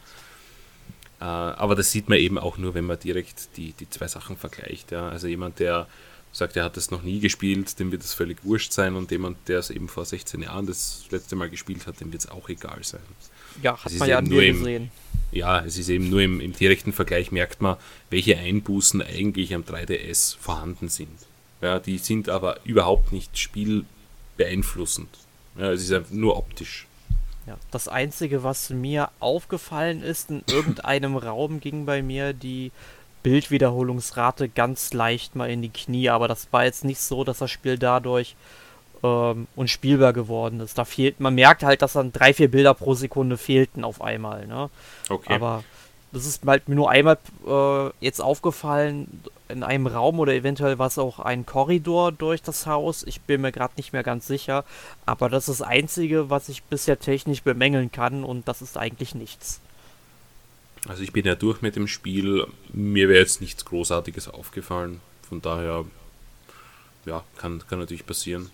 Äh, aber das sieht man eben auch nur, wenn man direkt die, die zwei Sachen vergleicht. Ja. Also jemand, der sagt, er hat das noch nie gespielt, dem wird es völlig wurscht sein und jemand, der es eben vor 16 Jahren das letzte Mal gespielt hat, dem wird es auch egal sein. Ja, hat man ja nur im, gesehen. Ja, es ist eben nur im, im direkten Vergleich merkt man, welche Einbußen eigentlich am 3DS vorhanden sind. Ja, die sind aber überhaupt nicht spielbeeinflussend. Ja, es ist einfach nur optisch. Ja, das Einzige, was mir aufgefallen ist, in irgendeinem Raum ging bei mir die Bildwiederholungsrate ganz leicht mal in die Knie, aber das war jetzt nicht so, dass das Spiel dadurch ähm, unspielbar geworden ist. Da fehlt, man merkt halt, dass dann drei, vier Bilder pro Sekunde fehlten auf einmal, ne? Okay. Aber das ist halt mir nur einmal äh, jetzt aufgefallen in einem Raum oder eventuell war es auch ein Korridor durch das Haus. Ich bin mir gerade nicht mehr ganz sicher. Aber das ist das Einzige, was ich bisher technisch bemängeln kann und das ist eigentlich nichts. Also ich bin ja durch mit dem Spiel. Mir wäre jetzt nichts Großartiges aufgefallen. Von daher, ja, kann, kann natürlich passieren.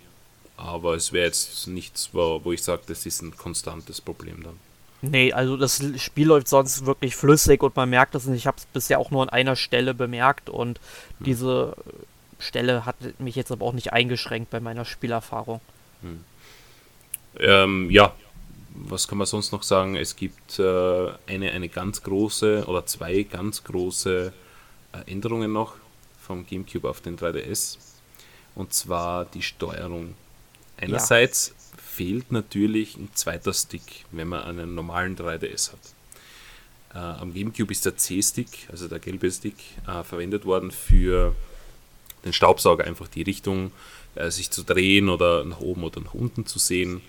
Aber es wäre jetzt nichts, wo, wo ich sage, das ist ein konstantes Problem dann. Nee, also das Spiel läuft sonst wirklich flüssig und man merkt es nicht. Ich habe es bisher auch nur an einer Stelle bemerkt und hm. diese Stelle hat mich jetzt aber auch nicht eingeschränkt bei meiner Spielerfahrung. Hm. Ähm, ja, was kann man sonst noch sagen? Es gibt äh, eine, eine ganz große oder zwei ganz große äh, Änderungen noch vom GameCube auf den 3DS. Und zwar die Steuerung. Einerseits ja fehlt natürlich ein zweiter Stick, wenn man einen normalen 3DS hat. Äh, am GameCube ist der C-Stick, also der gelbe Stick, äh, verwendet worden für den Staubsauger, einfach die Richtung äh, sich zu drehen oder nach oben oder nach unten zu sehen.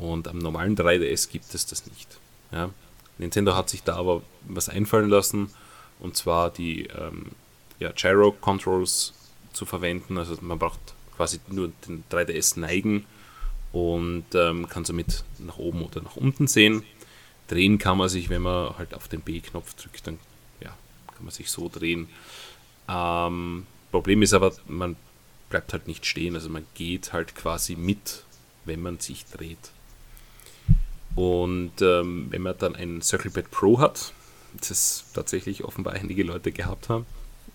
Und am normalen 3DS gibt es das nicht. Ja. Nintendo hat sich da aber was einfallen lassen, und zwar die ähm, ja, Gyro-Controls zu verwenden. Also man braucht quasi nur den 3DS neigen und ähm, kann somit nach oben oder nach unten sehen. Drehen kann man sich, wenn man halt auf den B-Knopf drückt, dann ja, kann man sich so drehen. Ähm, Problem ist aber, man bleibt halt nicht stehen, also man geht halt quasi mit, wenn man sich dreht. Und ähm, wenn man dann ein CirclePad Pro hat, das tatsächlich offenbar einige Leute gehabt haben.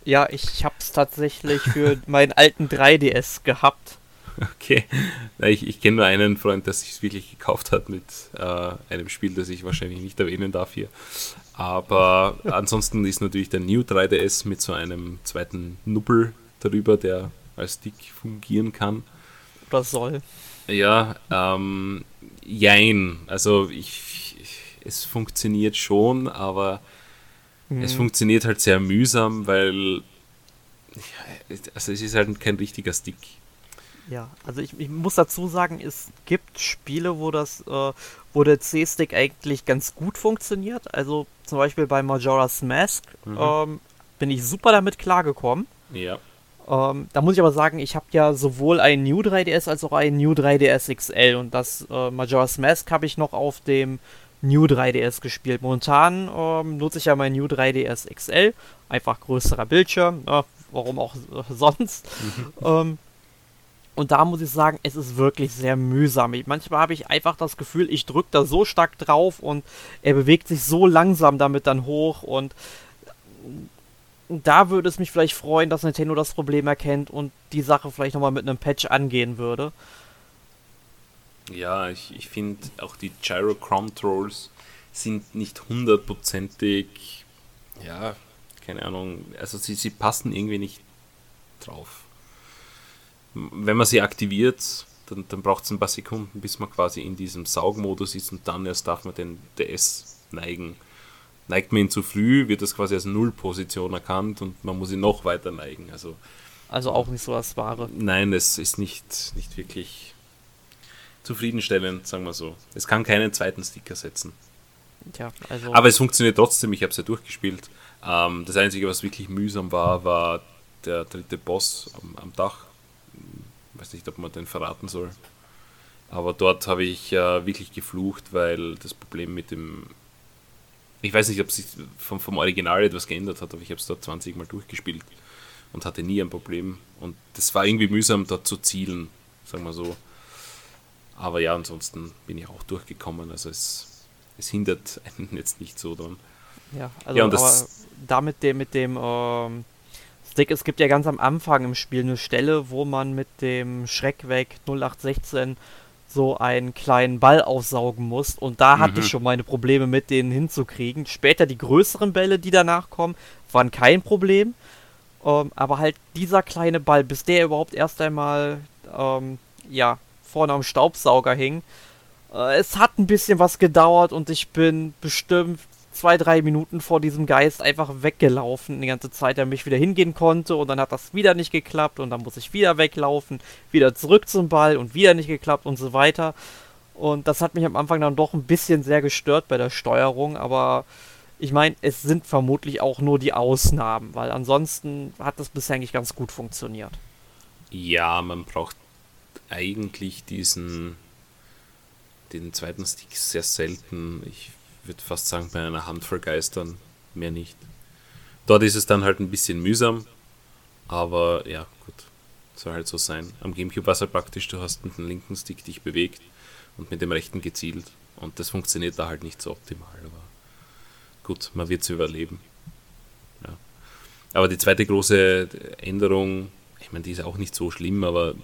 Ja, ich habe es tatsächlich für meinen alten 3DS gehabt. Okay. Ich, ich kenne nur einen Freund, der sich wirklich gekauft hat mit äh, einem Spiel, das ich wahrscheinlich nicht erwähnen darf hier. Aber ansonsten ist natürlich der New 3DS mit so einem zweiten Nubbel darüber, der als Stick fungieren kann. Oder soll. Ja, ähm, jein. Also ich, ich, es funktioniert schon, aber mhm. es funktioniert halt sehr mühsam, weil also es ist halt kein richtiger Stick. Ja, also ich, ich, muss dazu sagen, es gibt Spiele, wo das, äh, wo der C-Stick eigentlich ganz gut funktioniert. Also zum Beispiel bei Majora's Mask mhm. ähm, bin ich super damit klargekommen. Ja. Ähm, da muss ich aber sagen, ich habe ja sowohl ein New 3DS als auch ein New 3DS XL und das äh, Majora's Mask habe ich noch auf dem New 3DS gespielt. Momentan ähm, nutze ich ja mein New 3DS XL, einfach größerer Bildschirm, äh, warum auch sonst. Mhm. Ähm, und da muss ich sagen, es ist wirklich sehr mühsam. Ich, manchmal habe ich einfach das Gefühl, ich drücke da so stark drauf und er bewegt sich so langsam damit dann hoch und da würde es mich vielleicht freuen, dass Nintendo das Problem erkennt und die Sache vielleicht nochmal mit einem Patch angehen würde. Ja, ich, ich finde auch die Gyro Controls sind nicht hundertprozentig, ja, keine Ahnung, also sie, sie passen irgendwie nicht drauf wenn man sie aktiviert, dann, dann braucht es ein paar Sekunden, bis man quasi in diesem Saugmodus ist und dann erst darf man den DS neigen. Neigt man ihn zu früh, wird das quasi als Nullposition erkannt und man muss ihn noch weiter neigen. Also, also auch nicht so das Wahre. Nein, es ist nicht, nicht wirklich zufriedenstellend, sagen wir so. Es kann keinen zweiten Sticker setzen. Tja, also Aber es funktioniert trotzdem, ich habe es ja durchgespielt. Ähm, das Einzige, was wirklich mühsam war, war der dritte Boss am, am Dach weiß nicht, ob man den verraten soll. Aber dort habe ich äh, wirklich geflucht, weil das Problem mit dem. Ich weiß nicht, ob sich vom, vom Original etwas geändert hat, aber ich habe es dort 20 Mal durchgespielt und hatte nie ein Problem. Und das war irgendwie mühsam, dort zu zielen, sagen wir so. Aber ja, ansonsten bin ich auch durchgekommen. Also es, es hindert einen jetzt nicht so dran. Ja, also ja, und das, da mit dem, mit dem ähm, Stick. Es gibt ja ganz am Anfang im Spiel eine Stelle, wo man mit dem Schreckweg 0816 so einen kleinen Ball aufsaugen muss. Und da mhm. hatte ich schon meine Probleme mit denen hinzukriegen. Später die größeren Bälle, die danach kommen, waren kein Problem. Ähm, aber halt dieser kleine Ball, bis der überhaupt erst einmal ähm, ja, vorne am Staubsauger hing. Äh, es hat ein bisschen was gedauert und ich bin bestimmt zwei, drei Minuten vor diesem Geist einfach weggelaufen, die ganze Zeit, der mich wieder hingehen konnte und dann hat das wieder nicht geklappt und dann muss ich wieder weglaufen, wieder zurück zum Ball und wieder nicht geklappt und so weiter. Und das hat mich am Anfang dann doch ein bisschen sehr gestört bei der Steuerung, aber ich meine, es sind vermutlich auch nur die Ausnahmen, weil ansonsten hat das bisher eigentlich ganz gut funktioniert. Ja, man braucht eigentlich diesen den zweiten Stick sehr selten. Ich würde fast sagen, bei einer Handvoll Geistern mehr nicht. Dort ist es dann halt ein bisschen mühsam, aber ja, gut, soll halt so sein. Am Gamecube war es halt praktisch, du hast mit dem linken Stick dich bewegt und mit dem rechten gezielt und das funktioniert da halt nicht so optimal, aber gut, man wird es überleben. Ja. Aber die zweite große Änderung, ich meine, die ist auch nicht so schlimm, aber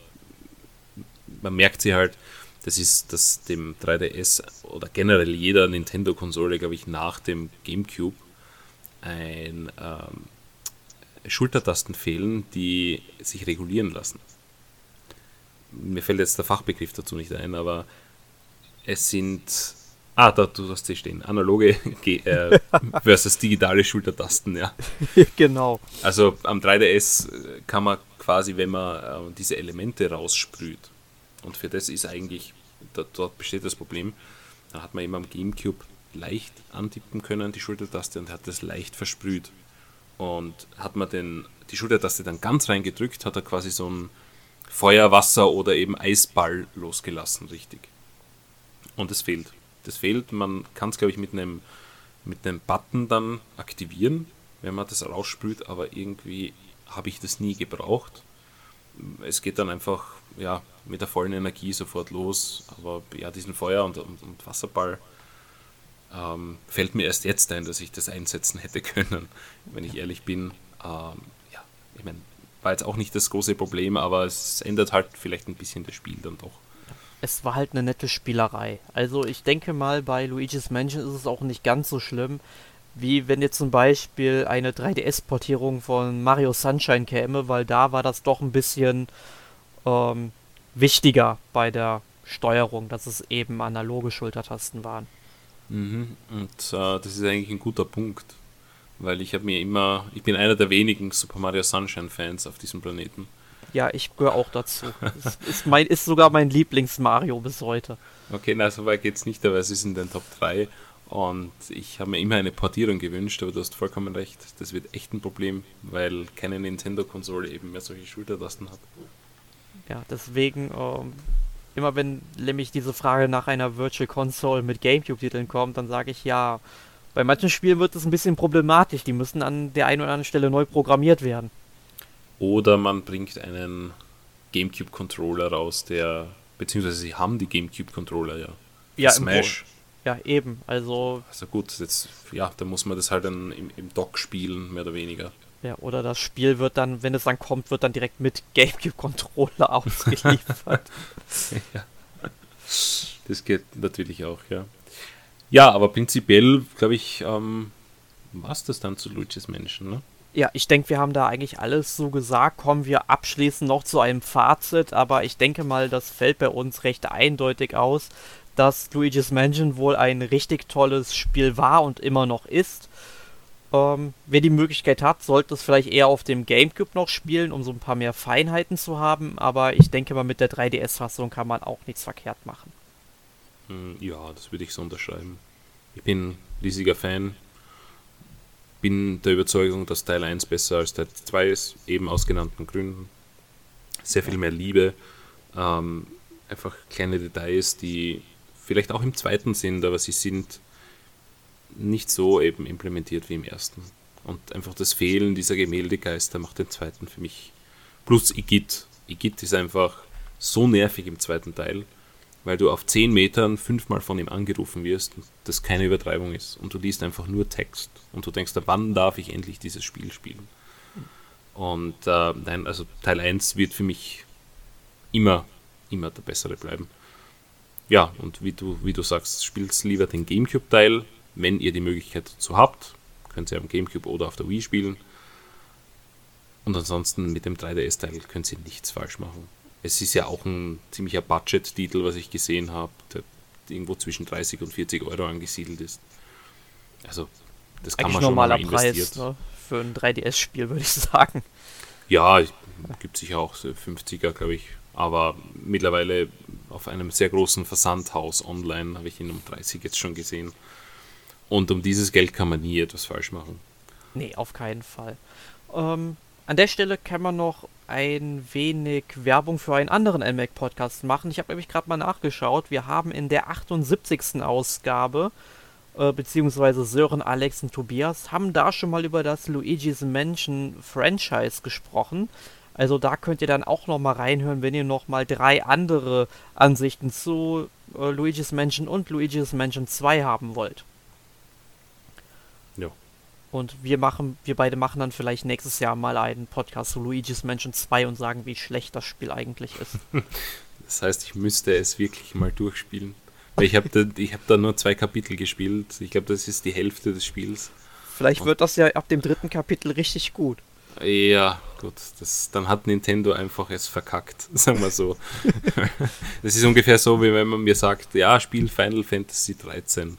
man merkt sie halt, das ist, dass dem 3DS oder generell jeder Nintendo-Konsole, glaube ich, nach dem GameCube ein ähm, Schultertasten fehlen, die sich regulieren lassen. Mir fällt jetzt der Fachbegriff dazu nicht ein, aber es sind. Ah, da du hast sie stehen. Analoge äh, versus digitale Schultertasten, ja. genau. Also am 3DS kann man quasi, wenn man äh, diese Elemente raussprüht, und für das ist eigentlich, da, dort besteht das Problem, da hat man eben am Gamecube leicht antippen können, die Schultertaste, und hat das leicht versprüht. Und hat man den, die Schultertaste dann ganz rein gedrückt, hat er quasi so ein Feuer, Wasser oder eben Eisball losgelassen, richtig. Und es fehlt. Das fehlt. Man kann es, glaube ich, mit einem mit einem Button dann aktivieren, wenn man das raussprüht, aber irgendwie habe ich das nie gebraucht. Es geht dann einfach ja, mit der vollen Energie sofort los. Aber ja, diesen Feuer- und, und, und Wasserball ähm, fällt mir erst jetzt ein, dass ich das einsetzen hätte können, wenn ich ehrlich bin. Ähm, ja, ich meine, war jetzt auch nicht das große Problem, aber es ändert halt vielleicht ein bisschen das Spiel dann doch. Es war halt eine nette Spielerei. Also ich denke mal, bei Luigi's Mansion ist es auch nicht ganz so schlimm, wie wenn jetzt zum Beispiel eine 3DS-Portierung von Mario Sunshine käme, weil da war das doch ein bisschen ähm, wichtiger bei der Steuerung, dass es eben analoge Schultertasten waren. Mhm. Und äh, das ist eigentlich ein guter Punkt, weil ich habe mir immer, ich bin einer der wenigen Super Mario Sunshine Fans auf diesem Planeten. Ja, ich gehöre auch dazu. ist, ist, mein, ist sogar mein Lieblings-Mario bis heute. Okay, na, so weit geht's nicht, aber es ist in den Top 3. Und ich habe mir immer eine Portierung gewünscht, aber du hast vollkommen recht. Das wird echt ein Problem, weil keine Nintendo-Konsole eben mehr solche Schultertasten hat. Ja, deswegen, ähm, immer wenn nämlich diese Frage nach einer Virtual Console mit GameCube-Titeln kommt, dann sage ich ja, bei manchen Spielen wird es ein bisschen problematisch. Die müssen an der einen oder anderen Stelle neu programmiert werden. Oder man bringt einen GameCube-Controller raus, der, beziehungsweise sie haben die GameCube-Controller ja. Ja, Smash. Ja, eben. Also. Also gut, jetzt, ja, da muss man das halt dann im, im Dock spielen, mehr oder weniger. Ja, oder das Spiel wird dann, wenn es dann kommt, wird dann direkt mit GameCube-Controller ausgeliefert. ja. Das geht natürlich auch, ja. Ja, aber prinzipiell, glaube ich, ähm, war es das dann zu Luigi's Menschen, ne? Ja, ich denke, wir haben da eigentlich alles so gesagt. Kommen wir abschließend noch zu einem Fazit, aber ich denke mal, das fällt bei uns recht eindeutig aus, dass Luigi's Mansion wohl ein richtig tolles Spiel war und immer noch ist. Ähm, wer die Möglichkeit hat, sollte es vielleicht eher auf dem GameCube noch spielen, um so ein paar mehr Feinheiten zu haben, aber ich denke mal, mit der 3DS-Fassung kann man auch nichts verkehrt machen. Hm, ja, das würde ich so unterschreiben. Ich bin riesiger Fan. Bin der Überzeugung, dass Teil 1 besser als Teil 2 ist, eben aus genannten Gründen. Sehr viel mehr Liebe. Ähm, einfach kleine Details, die vielleicht auch im zweiten sind, aber sie sind nicht so eben implementiert wie im ersten. Und einfach das Fehlen dieser Gemäldegeister macht den zweiten für mich. Plus Igit. Igit ist einfach so nervig im zweiten Teil weil du auf 10 Metern fünfmal von ihm angerufen wirst, das keine Übertreibung ist. Und du liest einfach nur Text. Und du denkst, wann darf ich endlich dieses Spiel spielen? Und äh, nein, also Teil 1 wird für mich immer, immer der bessere bleiben. Ja, und wie du, wie du sagst, spielt lieber den Gamecube-Teil, wenn ihr die Möglichkeit dazu habt. Könnt ihr am Gamecube oder auf der Wii spielen. Und ansonsten mit dem 3DS-Teil könnt ihr nichts falsch machen es ist ja auch ein ziemlicher Budget-Titel, was ich gesehen habe, der irgendwo zwischen 30 und 40 Euro angesiedelt ist. Also, das kann Eigentlich man schon normaler mal Preis ne? für ein 3DS-Spiel, würde ich sagen. Ja, gibt sicher auch so 50er, glaube ich. Aber mittlerweile auf einem sehr großen Versandhaus online habe ich ihn um 30 jetzt schon gesehen. Und um dieses Geld kann man nie etwas falsch machen. Nee, auf keinen Fall. Ähm, an der Stelle kann man noch ein wenig Werbung für einen anderen NMAC-Podcast machen. Ich habe nämlich gerade mal nachgeschaut. Wir haben in der 78. Ausgabe, äh, beziehungsweise Sören, Alex und Tobias, haben da schon mal über das Luigi's Mansion Franchise gesprochen. Also da könnt ihr dann auch noch mal reinhören, wenn ihr noch mal drei andere Ansichten zu äh, Luigi's Mansion und Luigi's Mansion 2 haben wollt. Und wir machen, wir beide machen dann vielleicht nächstes Jahr mal einen Podcast zu Luigi's Mansion 2 und sagen, wie schlecht das Spiel eigentlich ist. Das heißt, ich müsste es wirklich mal durchspielen. Weil ich habe da, hab da nur zwei Kapitel gespielt. Ich glaube, das ist die Hälfte des Spiels. Vielleicht wird das ja ab dem dritten Kapitel richtig gut. Ja, gut. Das, dann hat Nintendo einfach es verkackt, sagen wir so. das ist ungefähr so, wie wenn man mir sagt, ja, spiel Final Fantasy 13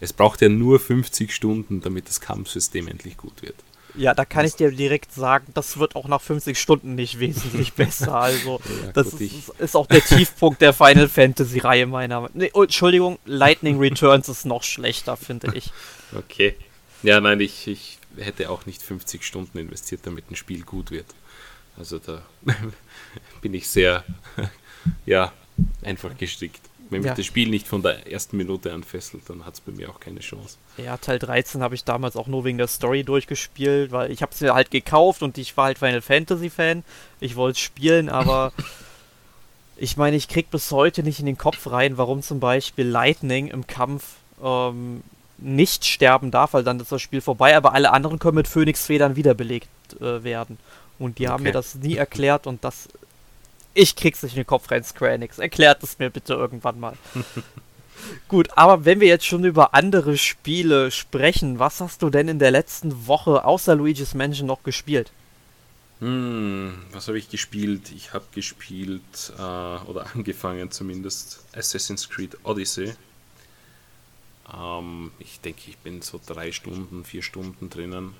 es braucht ja nur 50 Stunden, damit das Kampfsystem endlich gut wird. Ja, da kann ich dir direkt sagen, das wird auch nach 50 Stunden nicht wesentlich besser. Also, ja, das gut, ist, ist, auch der Tiefpunkt der Final Fantasy-Reihe meiner. Nee, oh, Entschuldigung, Lightning Returns ist noch schlechter, finde ich. Okay. Ja, nein, ich, ich hätte auch nicht 50 Stunden investiert, damit ein Spiel gut wird. Also da bin ich sehr, ja, einfach gestrickt. Wenn mich ja. das Spiel nicht von der ersten Minute an fesselt, dann hat es bei mir auch keine Chance. Ja, Teil 13 habe ich damals auch nur wegen der Story durchgespielt, weil ich habe es mir halt gekauft und ich war halt Final Fantasy Fan. Ich wollte es spielen, aber ich meine, ich krieg bis heute nicht in den Kopf rein, warum zum Beispiel Lightning im Kampf ähm, nicht sterben darf, weil dann ist das Spiel vorbei, aber alle anderen können mit Phoenix-Federn wiederbelegt äh, werden. Und die okay. haben mir das nie erklärt und das ich krieg's nicht in den Kopf rein, Square Enix. Erklärt es mir bitte irgendwann mal. Gut, aber wenn wir jetzt schon über andere Spiele sprechen, was hast du denn in der letzten Woche außer Luigi's Mansion noch gespielt? Hm, was habe ich gespielt? Ich habe gespielt, äh, oder angefangen zumindest, Assassin's Creed Odyssey. Ähm, ich denke, ich bin so drei Stunden, vier Stunden drinnen.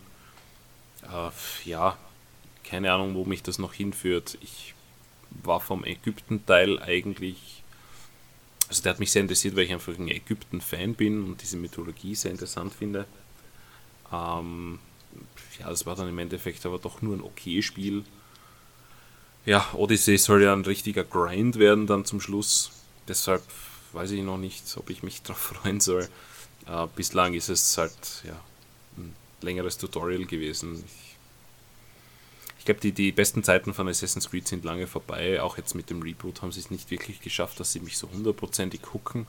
Äh, ja, keine Ahnung, wo mich das noch hinführt. Ich war vom Ägypten-Teil eigentlich, also der hat mich sehr interessiert, weil ich einfach ein Ägypten-Fan bin und diese Mythologie sehr interessant finde. Ähm, ja, das war dann im Endeffekt aber doch nur ein okay Spiel. Ja, Odyssey soll ja ein richtiger Grind werden dann zum Schluss. Deshalb weiß ich noch nicht, ob ich mich darauf freuen soll. Äh, bislang ist es halt ja, ein längeres Tutorial gewesen. Ich, ich glaube, die, die besten Zeiten von Assassin's Creed sind lange vorbei. Auch jetzt mit dem Reboot haben sie es nicht wirklich geschafft, dass sie mich so hundertprozentig gucken.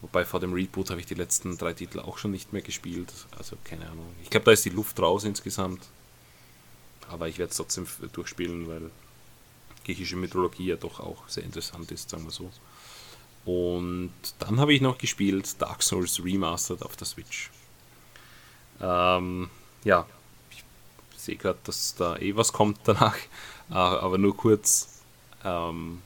Wobei vor dem Reboot habe ich die letzten drei Titel auch schon nicht mehr gespielt. Also keine Ahnung. Ich glaube, da ist die Luft raus insgesamt. Aber ich werde es trotzdem durchspielen, weil griechische Mythologie ja doch auch sehr interessant ist, sagen wir so. Und dann habe ich noch gespielt Dark Souls Remastered auf der Switch. Ähm, ja, sehe gerade, dass da eh was kommt danach, äh, aber nur kurz. Ähm,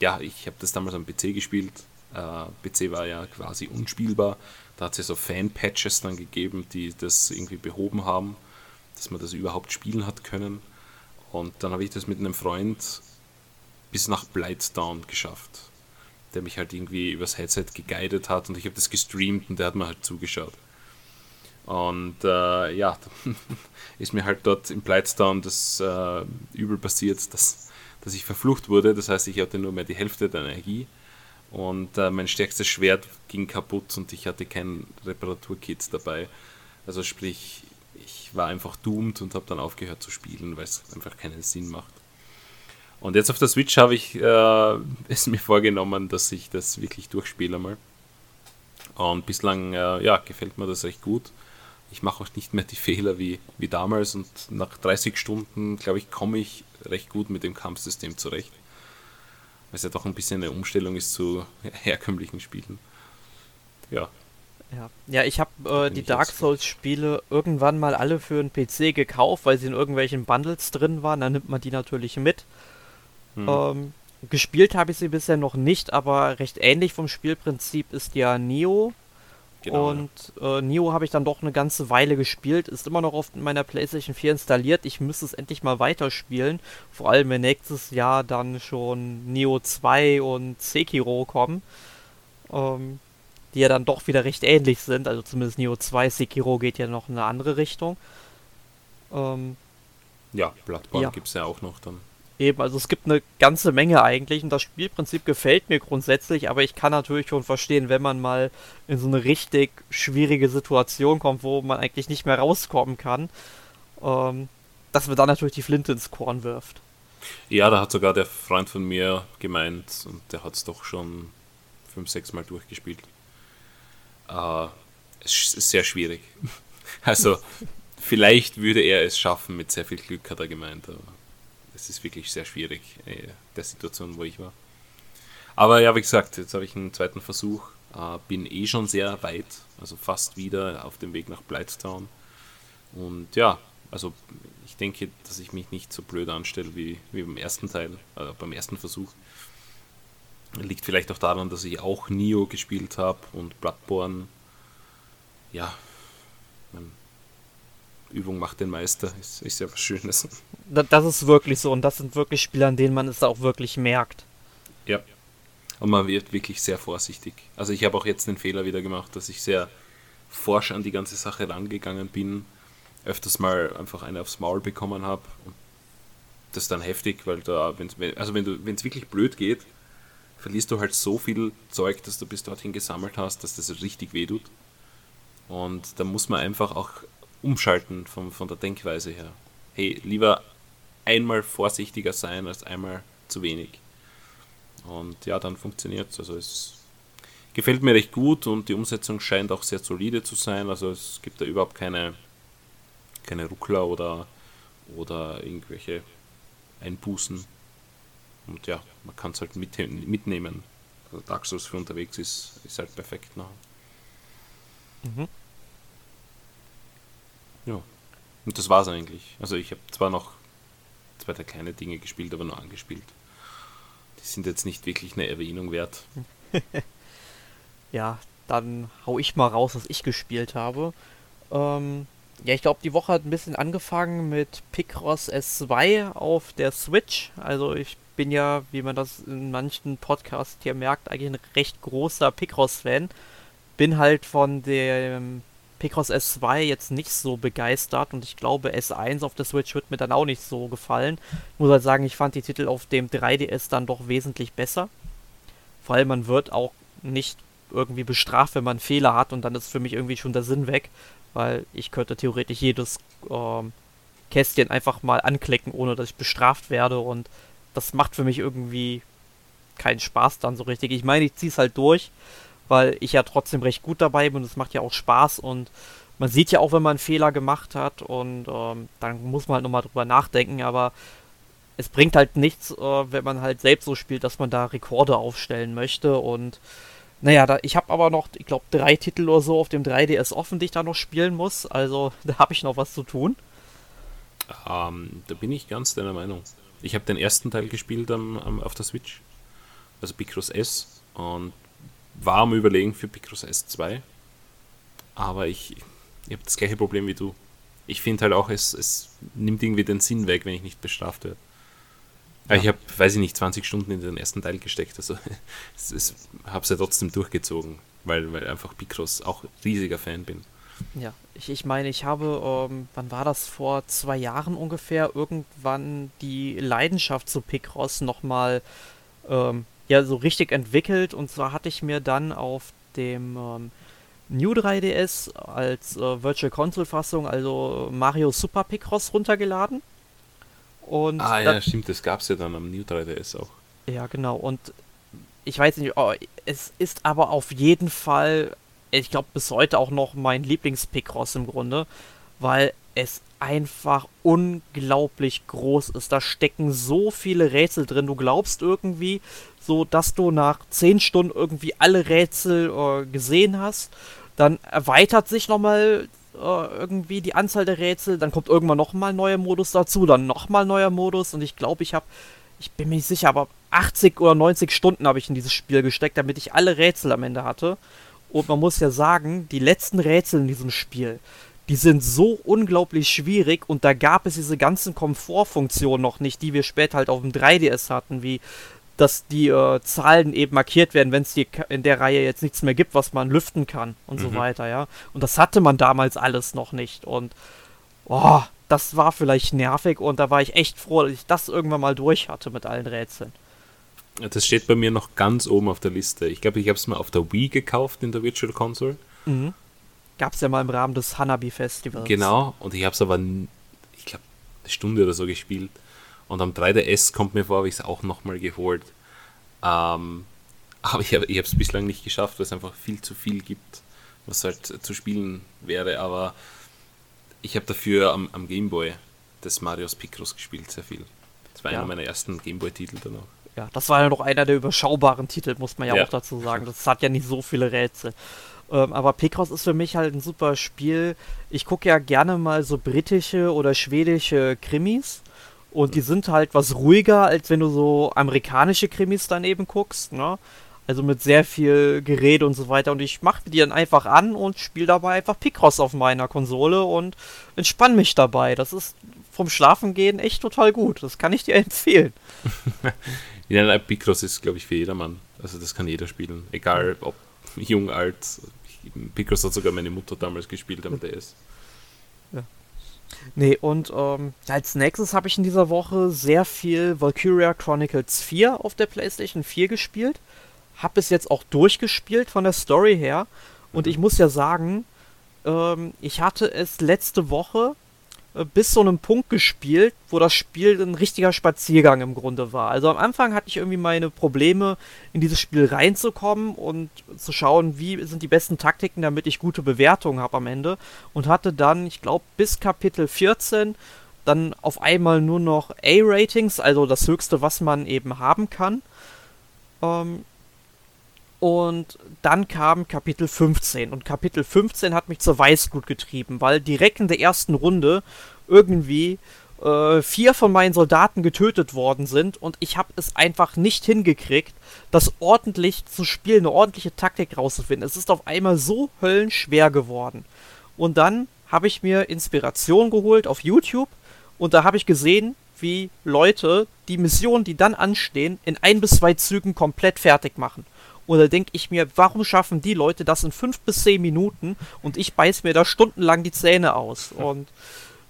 ja, ich habe das damals am PC gespielt. Äh, PC war ja quasi unspielbar. Da hat es ja so Fan-Patches dann gegeben, die das irgendwie behoben haben dass man das überhaupt spielen hat können. Und dann habe ich das mit einem Freund bis nach Blighttown geschafft, der mich halt irgendwie übers Headset geguidet hat und ich habe das gestreamt und der hat mir halt zugeschaut. Und äh, ja, ist mir halt dort in Blighttown das äh, übel passiert, dass, dass ich verflucht wurde. Das heißt, ich hatte nur mehr die Hälfte der Energie und äh, mein stärkstes Schwert ging kaputt und ich hatte kein Reparaturkit dabei. Also sprich, ich war einfach doomed und habe dann aufgehört zu spielen, weil es einfach keinen Sinn macht. Und jetzt auf der Switch habe ich äh, es mir vorgenommen, dass ich das wirklich durchspiele mal. Und bislang äh, ja, gefällt mir das recht gut. Ich mache auch nicht mehr die Fehler wie, wie damals und nach 30 Stunden, glaube ich, komme ich recht gut mit dem Kampfsystem zurecht. Weil es ja doch ein bisschen eine Umstellung ist zu herkömmlichen Spielen. Ja, ja, ja ich habe äh, die Dark Souls-Spiele irgendwann mal alle für einen PC gekauft, weil sie in irgendwelchen Bundles drin waren. Dann nimmt man die natürlich mit. Hm. Ähm, gespielt habe ich sie bisher noch nicht, aber recht ähnlich vom Spielprinzip ist ja Neo. Genau, und äh, Neo habe ich dann doch eine ganze Weile gespielt, ist immer noch auf meiner PlayStation 4 installiert. Ich müsste es endlich mal weiterspielen. Vor allem, wenn nächstes Jahr dann schon Neo 2 und Sekiro kommen. Ähm, die ja dann doch wieder recht ähnlich sind. Also zumindest Neo 2, Sekiro geht ja noch in eine andere Richtung. Ähm, ja, Bloodborne ja. gibt es ja auch noch dann. Eben, also es gibt eine ganze Menge eigentlich und das Spielprinzip gefällt mir grundsätzlich, aber ich kann natürlich schon verstehen, wenn man mal in so eine richtig schwierige Situation kommt, wo man eigentlich nicht mehr rauskommen kann, ähm, dass man dann natürlich die Flinte ins Korn wirft. Ja, da hat sogar der Freund von mir gemeint und der hat es doch schon fünf, sechs Mal durchgespielt. Äh, es ist sehr schwierig. Also, vielleicht würde er es schaffen, mit sehr viel Glück, hat er gemeint. Aber es ist wirklich sehr schwierig, äh, der Situation, wo ich war. Aber ja, wie gesagt, jetzt habe ich einen zweiten Versuch. Äh, bin eh schon sehr weit, also fast wieder auf dem Weg nach Blightstown. Und ja, also ich denke, dass ich mich nicht so blöd anstelle wie, wie beim ersten Teil, äh, beim ersten Versuch. Liegt vielleicht auch daran, dass ich auch Nio gespielt habe und Bloodborne. Ja, Übung macht den Meister, ist, ist ja was Schönes. Das ist wirklich so und das sind wirklich Spiele, an denen man es auch wirklich merkt. Ja. Und man wird wirklich sehr vorsichtig. Also ich habe auch jetzt den Fehler wieder gemacht, dass ich sehr forsch an die ganze Sache rangegangen bin, öfters mal einfach eine aufs Maul bekommen habe. Das ist dann heftig, weil da, wenn's, also wenn du, wenn es wirklich blöd geht, verlierst du halt so viel Zeug, das du bis dorthin gesammelt hast, dass das richtig wehtut. Und da muss man einfach auch umschalten von, von der Denkweise her. Hey, lieber einmal vorsichtiger sein als einmal zu wenig. Und ja, dann funktioniert es. Also es gefällt mir recht gut und die Umsetzung scheint auch sehr solide zu sein. Also es gibt da überhaupt keine, keine Ruckler oder, oder irgendwelche Einbußen. Und ja, man kann es halt mit, mitnehmen. Also Dark Souls für unterwegs ist, ist halt perfekt. Ne? Mhm. Ja. Und das war's eigentlich. Also ich habe zwar noch zwei, drei kleine Dinge gespielt, aber nur angespielt. Die sind jetzt nicht wirklich eine Erwähnung wert. ja, dann hau ich mal raus, was ich gespielt habe. Ähm, ja, ich glaube, die Woche hat ein bisschen angefangen mit Picross S2 auf der Switch. Also ich bin ja, wie man das in manchen Podcasts hier merkt, eigentlich ein recht großer Picross-Fan. Bin halt von dem Picross S2 jetzt nicht so begeistert und ich glaube S1 auf der Switch wird mir dann auch nicht so gefallen. Ich muss halt sagen, ich fand die Titel auf dem 3DS dann doch wesentlich besser. Vor allem man wird auch nicht irgendwie bestraft, wenn man Fehler hat und dann ist für mich irgendwie schon der Sinn weg, weil ich könnte theoretisch jedes ähm, Kästchen einfach mal anklicken, ohne dass ich bestraft werde und das macht für mich irgendwie keinen Spaß dann so richtig. Ich meine, ich ziehe es halt durch, weil ich ja trotzdem recht gut dabei bin und es macht ja auch Spaß und man sieht ja auch, wenn man einen Fehler gemacht hat und ähm, dann muss man halt nochmal drüber nachdenken, aber es bringt halt nichts, äh, wenn man halt selbst so spielt, dass man da Rekorde aufstellen möchte und naja, da, ich habe aber noch, ich glaube, drei Titel oder so auf dem 3DS offen, die ich da noch spielen muss, also da habe ich noch was zu tun. Ähm, da bin ich ganz deiner Meinung. Ich habe den ersten Teil gespielt am, am, auf der Switch, also Picross S, und war am Überlegen für Picross S2. Aber ich, ich habe das gleiche Problem wie du. Ich finde halt auch, es, es nimmt irgendwie den Sinn weg, wenn ich nicht bestraft werde. Ja. Ich habe, weiß ich nicht, 20 Stunden in den ersten Teil gesteckt. Also habe es ja trotzdem durchgezogen, weil, weil einfach Picross auch riesiger Fan bin. Ja, ich, ich meine, ich habe, ähm, wann war das, vor zwei Jahren ungefähr, irgendwann die Leidenschaft zu Picross nochmal ähm, ja, so richtig entwickelt. Und zwar hatte ich mir dann auf dem ähm, New 3DS als äh, Virtual Console Fassung, also Mario Super Picross runtergeladen. Und ah ja, stimmt, das gab es ja dann am New 3DS auch. Ja, genau. Und ich weiß nicht, oh, es ist aber auf jeden Fall ich glaube, bis heute auch noch mein Lieblings-Picross im Grunde, weil es einfach unglaublich groß ist. Da stecken so viele Rätsel drin. Du glaubst irgendwie, so dass du nach 10 Stunden irgendwie alle Rätsel äh, gesehen hast. Dann erweitert sich nochmal äh, irgendwie die Anzahl der Rätsel. Dann kommt irgendwann nochmal neuer Modus dazu. Dann nochmal neuer Modus. Und ich glaube, ich habe, ich bin mir nicht sicher, aber 80 oder 90 Stunden habe ich in dieses Spiel gesteckt, damit ich alle Rätsel am Ende hatte. Und man muss ja sagen, die letzten Rätsel in diesem Spiel, die sind so unglaublich schwierig und da gab es diese ganzen Komfortfunktionen noch nicht, die wir später halt auf dem 3DS hatten, wie dass die äh, Zahlen eben markiert werden, wenn es in der Reihe jetzt nichts mehr gibt, was man lüften kann und mhm. so weiter, ja. Und das hatte man damals alles noch nicht und oh, das war vielleicht nervig und da war ich echt froh, dass ich das irgendwann mal durch hatte mit allen Rätseln. Das steht bei mir noch ganz oben auf der Liste. Ich glaube, ich habe es mal auf der Wii gekauft in der Virtual Console. Mhm. Gab es ja mal im Rahmen des Hanabi Festivals. Genau, und ich habe es aber, ich glaube, eine Stunde oder so gespielt. Und am 3DS kommt mir vor, habe ich es auch nochmal geholt. Ähm, aber ich habe es bislang nicht geschafft, weil es einfach viel zu viel gibt, was halt zu spielen wäre. Aber ich habe dafür am, am Gameboy des Marios Picross gespielt, sehr viel. Das war ja. einer meiner ersten Gameboy-Titel dann auch. Ja, das war ja noch einer der überschaubaren Titel, muss man ja, ja. auch dazu sagen. Das hat ja nicht so viele Rätsel. Ähm, aber Picross ist für mich halt ein super Spiel. Ich gucke ja gerne mal so britische oder schwedische Krimis. Und die sind halt was ruhiger, als wenn du so amerikanische Krimis daneben guckst, ne? Also mit sehr viel Gerede und so weiter. Und ich mache die dann einfach an und spiele dabei einfach Picross auf meiner Konsole und entspanne mich dabei. Das ist vom Schlafengehen echt total gut. Das kann ich dir empfehlen. Ja, Picross ist, glaube ich, für jedermann. Also das kann jeder spielen. Egal ob jung, alt. Picross hat sogar meine Mutter damals gespielt am DS. Ja. Nee, und ähm, als nächstes habe ich in dieser Woche sehr viel Valkyria Chronicles 4 auf der PlayStation 4 gespielt. Hab es jetzt auch durchgespielt von der Story her. Und mhm. ich muss ja sagen, ähm, ich hatte es letzte Woche bis zu einem Punkt gespielt, wo das Spiel ein richtiger Spaziergang im Grunde war. Also am Anfang hatte ich irgendwie meine Probleme, in dieses Spiel reinzukommen und zu schauen, wie sind die besten Taktiken, damit ich gute Bewertungen habe am Ende. Und hatte dann, ich glaube, bis Kapitel 14 dann auf einmal nur noch A-Ratings, also das höchste, was man eben haben kann. Ähm, und dann kam Kapitel 15. Und Kapitel 15 hat mich zur Weißglut getrieben, weil direkt in der ersten Runde irgendwie äh, vier von meinen Soldaten getötet worden sind und ich habe es einfach nicht hingekriegt, das ordentlich zu spielen, eine ordentliche Taktik rauszufinden. Es ist auf einmal so höllenschwer geworden. Und dann habe ich mir Inspiration geholt auf YouTube und da habe ich gesehen, wie Leute die Missionen, die dann anstehen, in ein bis zwei Zügen komplett fertig machen. Und da denke ich mir, warum schaffen die Leute das in fünf bis zehn Minuten und ich beiß mir da stundenlang die Zähne aus. Und,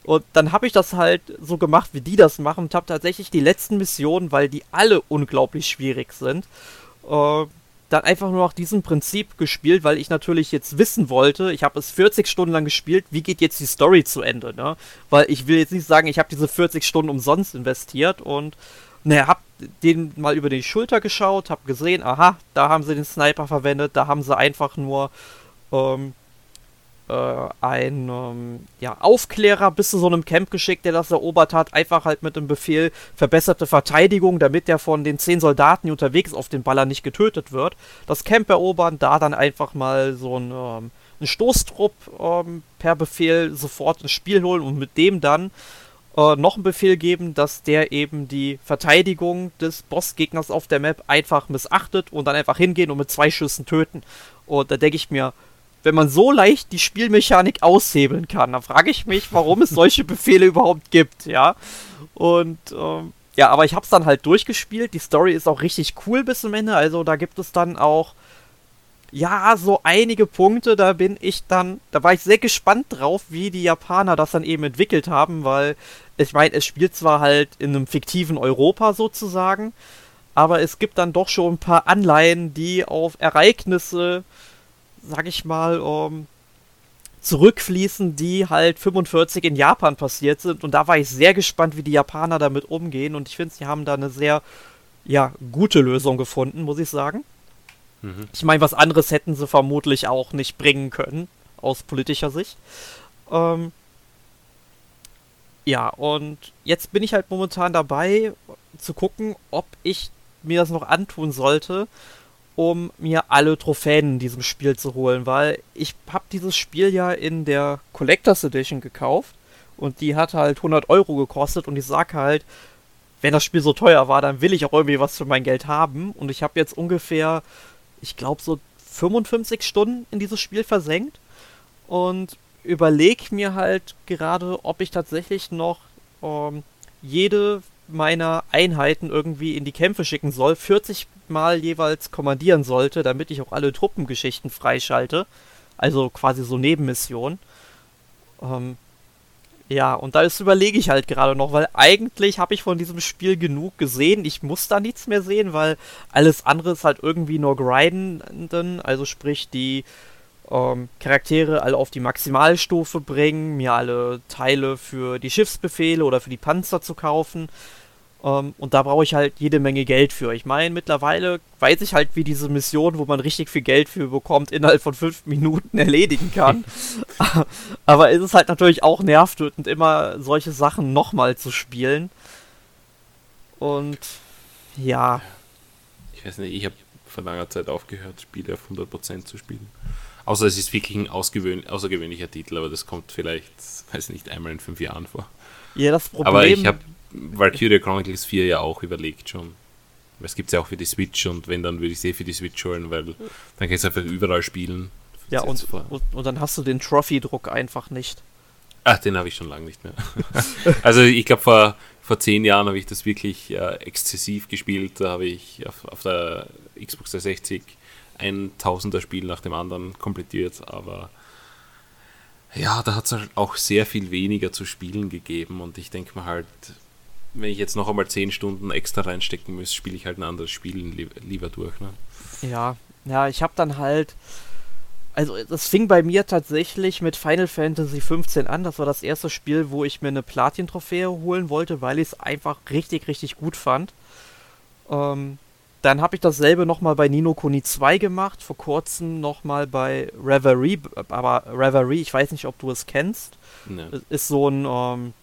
und dann habe ich das halt so gemacht, wie die das machen und habe tatsächlich die letzten Missionen, weil die alle unglaublich schwierig sind, äh, dann einfach nur nach diesem Prinzip gespielt, weil ich natürlich jetzt wissen wollte, ich habe es 40 Stunden lang gespielt, wie geht jetzt die Story zu Ende, ne? Weil ich will jetzt nicht sagen, ich habe diese 40 Stunden umsonst investiert und naja, hab den mal über die Schulter geschaut, hab gesehen, aha, da haben sie den Sniper verwendet, da haben sie einfach nur ähm, äh, einen ähm, ja, Aufklärer bis zu so einem Camp geschickt, der das erobert hat. Einfach halt mit dem Befehl verbesserte Verteidigung, damit der von den zehn Soldaten, die unterwegs auf den Ballern nicht getötet wird. Das Camp erobern, da dann einfach mal so ein, ähm, einen Stoßtrupp ähm, per Befehl sofort ins Spiel holen und mit dem dann äh, noch einen Befehl geben, dass der eben die Verteidigung des Bossgegners auf der Map einfach missachtet und dann einfach hingehen und mit zwei Schüssen töten. Und da denke ich mir, wenn man so leicht die Spielmechanik aushebeln kann, dann frage ich mich, warum es solche Befehle überhaupt gibt, ja. Und ähm, ja, aber ich habe es dann halt durchgespielt. Die Story ist auch richtig cool bis zum Ende. Also da gibt es dann auch ja so einige Punkte. Da bin ich dann, da war ich sehr gespannt drauf, wie die Japaner das dann eben entwickelt haben, weil ich meine, es spielt zwar halt in einem fiktiven Europa sozusagen, aber es gibt dann doch schon ein paar Anleihen, die auf Ereignisse sag ich mal, ähm, zurückfließen, die halt 45 in Japan passiert sind. Und da war ich sehr gespannt, wie die Japaner damit umgehen. Und ich finde, sie haben da eine sehr, ja, gute Lösung gefunden, muss ich sagen. Mhm. Ich meine, was anderes hätten sie vermutlich auch nicht bringen können, aus politischer Sicht. Ähm, ja, und jetzt bin ich halt momentan dabei zu gucken, ob ich mir das noch antun sollte um mir alle Trophäen in diesem Spiel zu holen, weil ich habe dieses Spiel ja in der Collectors Edition gekauft und die hat halt 100 Euro gekostet und ich sag halt, wenn das Spiel so teuer war, dann will ich auch irgendwie was für mein Geld haben und ich habe jetzt ungefähr, ich glaube so 55 Stunden in dieses Spiel versenkt und überlege mir halt gerade, ob ich tatsächlich noch ähm, jede meiner Einheiten irgendwie in die Kämpfe schicken soll, 40 Mal jeweils kommandieren sollte, damit ich auch alle Truppengeschichten freischalte. Also quasi so Nebenmissionen. Ähm, ja, und da überlege ich halt gerade noch, weil eigentlich habe ich von diesem Spiel genug gesehen. Ich muss da nichts mehr sehen, weil alles andere ist halt irgendwie nur grinden. Also sprich, die ähm, Charaktere alle auf die Maximalstufe bringen, mir alle Teile für die Schiffsbefehle oder für die Panzer zu kaufen. Um, ähm, und da brauche ich halt jede Menge Geld für. Ich meine, mittlerweile weiß ich halt, wie diese Mission, wo man richtig viel Geld für bekommt, innerhalb von fünf Minuten erledigen kann. Aber es ist halt natürlich auch nervtötend, immer solche Sachen nochmal zu spielen. Und ja. Ich weiß nicht, ich habe vor langer Zeit aufgehört, Spiele auf 100% zu spielen. Außer es ist wirklich ein außergewöhnlicher Titel, aber das kommt vielleicht, weiß nicht, einmal in fünf Jahren vor. Ja, das Problem. Aber ich habe Valkyria Chronicles 4 ja auch überlegt schon. Es gibt es ja auch für die Switch und wenn, dann würde ich es eh für die Switch holen, weil dann kann ich es einfach überall spielen. Ja, und, und, und, dann hast du den Trophy-Druck einfach nicht. Ach, den habe ich schon lange nicht mehr. also ich glaube, vor, vor zehn Jahren habe ich das wirklich äh, exzessiv gespielt. Da habe ich auf, auf der Xbox 360 ein Tausender Spiel nach dem anderen komplettiert, aber ja, da hat es halt auch sehr viel weniger zu spielen gegeben und ich denke mal halt, wenn ich jetzt noch einmal 10 Stunden extra reinstecken muss, spiele ich halt ein anderes Spiel lieber durch. Ne? Ja, ja, ich habe dann halt. Also, das fing bei mir tatsächlich mit Final Fantasy 15 an. Das war das erste Spiel, wo ich mir eine Platin-Trophäe holen wollte, weil ich es einfach richtig, richtig gut fand. Ähm, dann habe ich dasselbe nochmal bei Nino Kuni 2 gemacht, vor kurzem nochmal bei Reverie, aber Reverie, ich weiß nicht, ob du es kennst. Nee. Ist so ein ähm,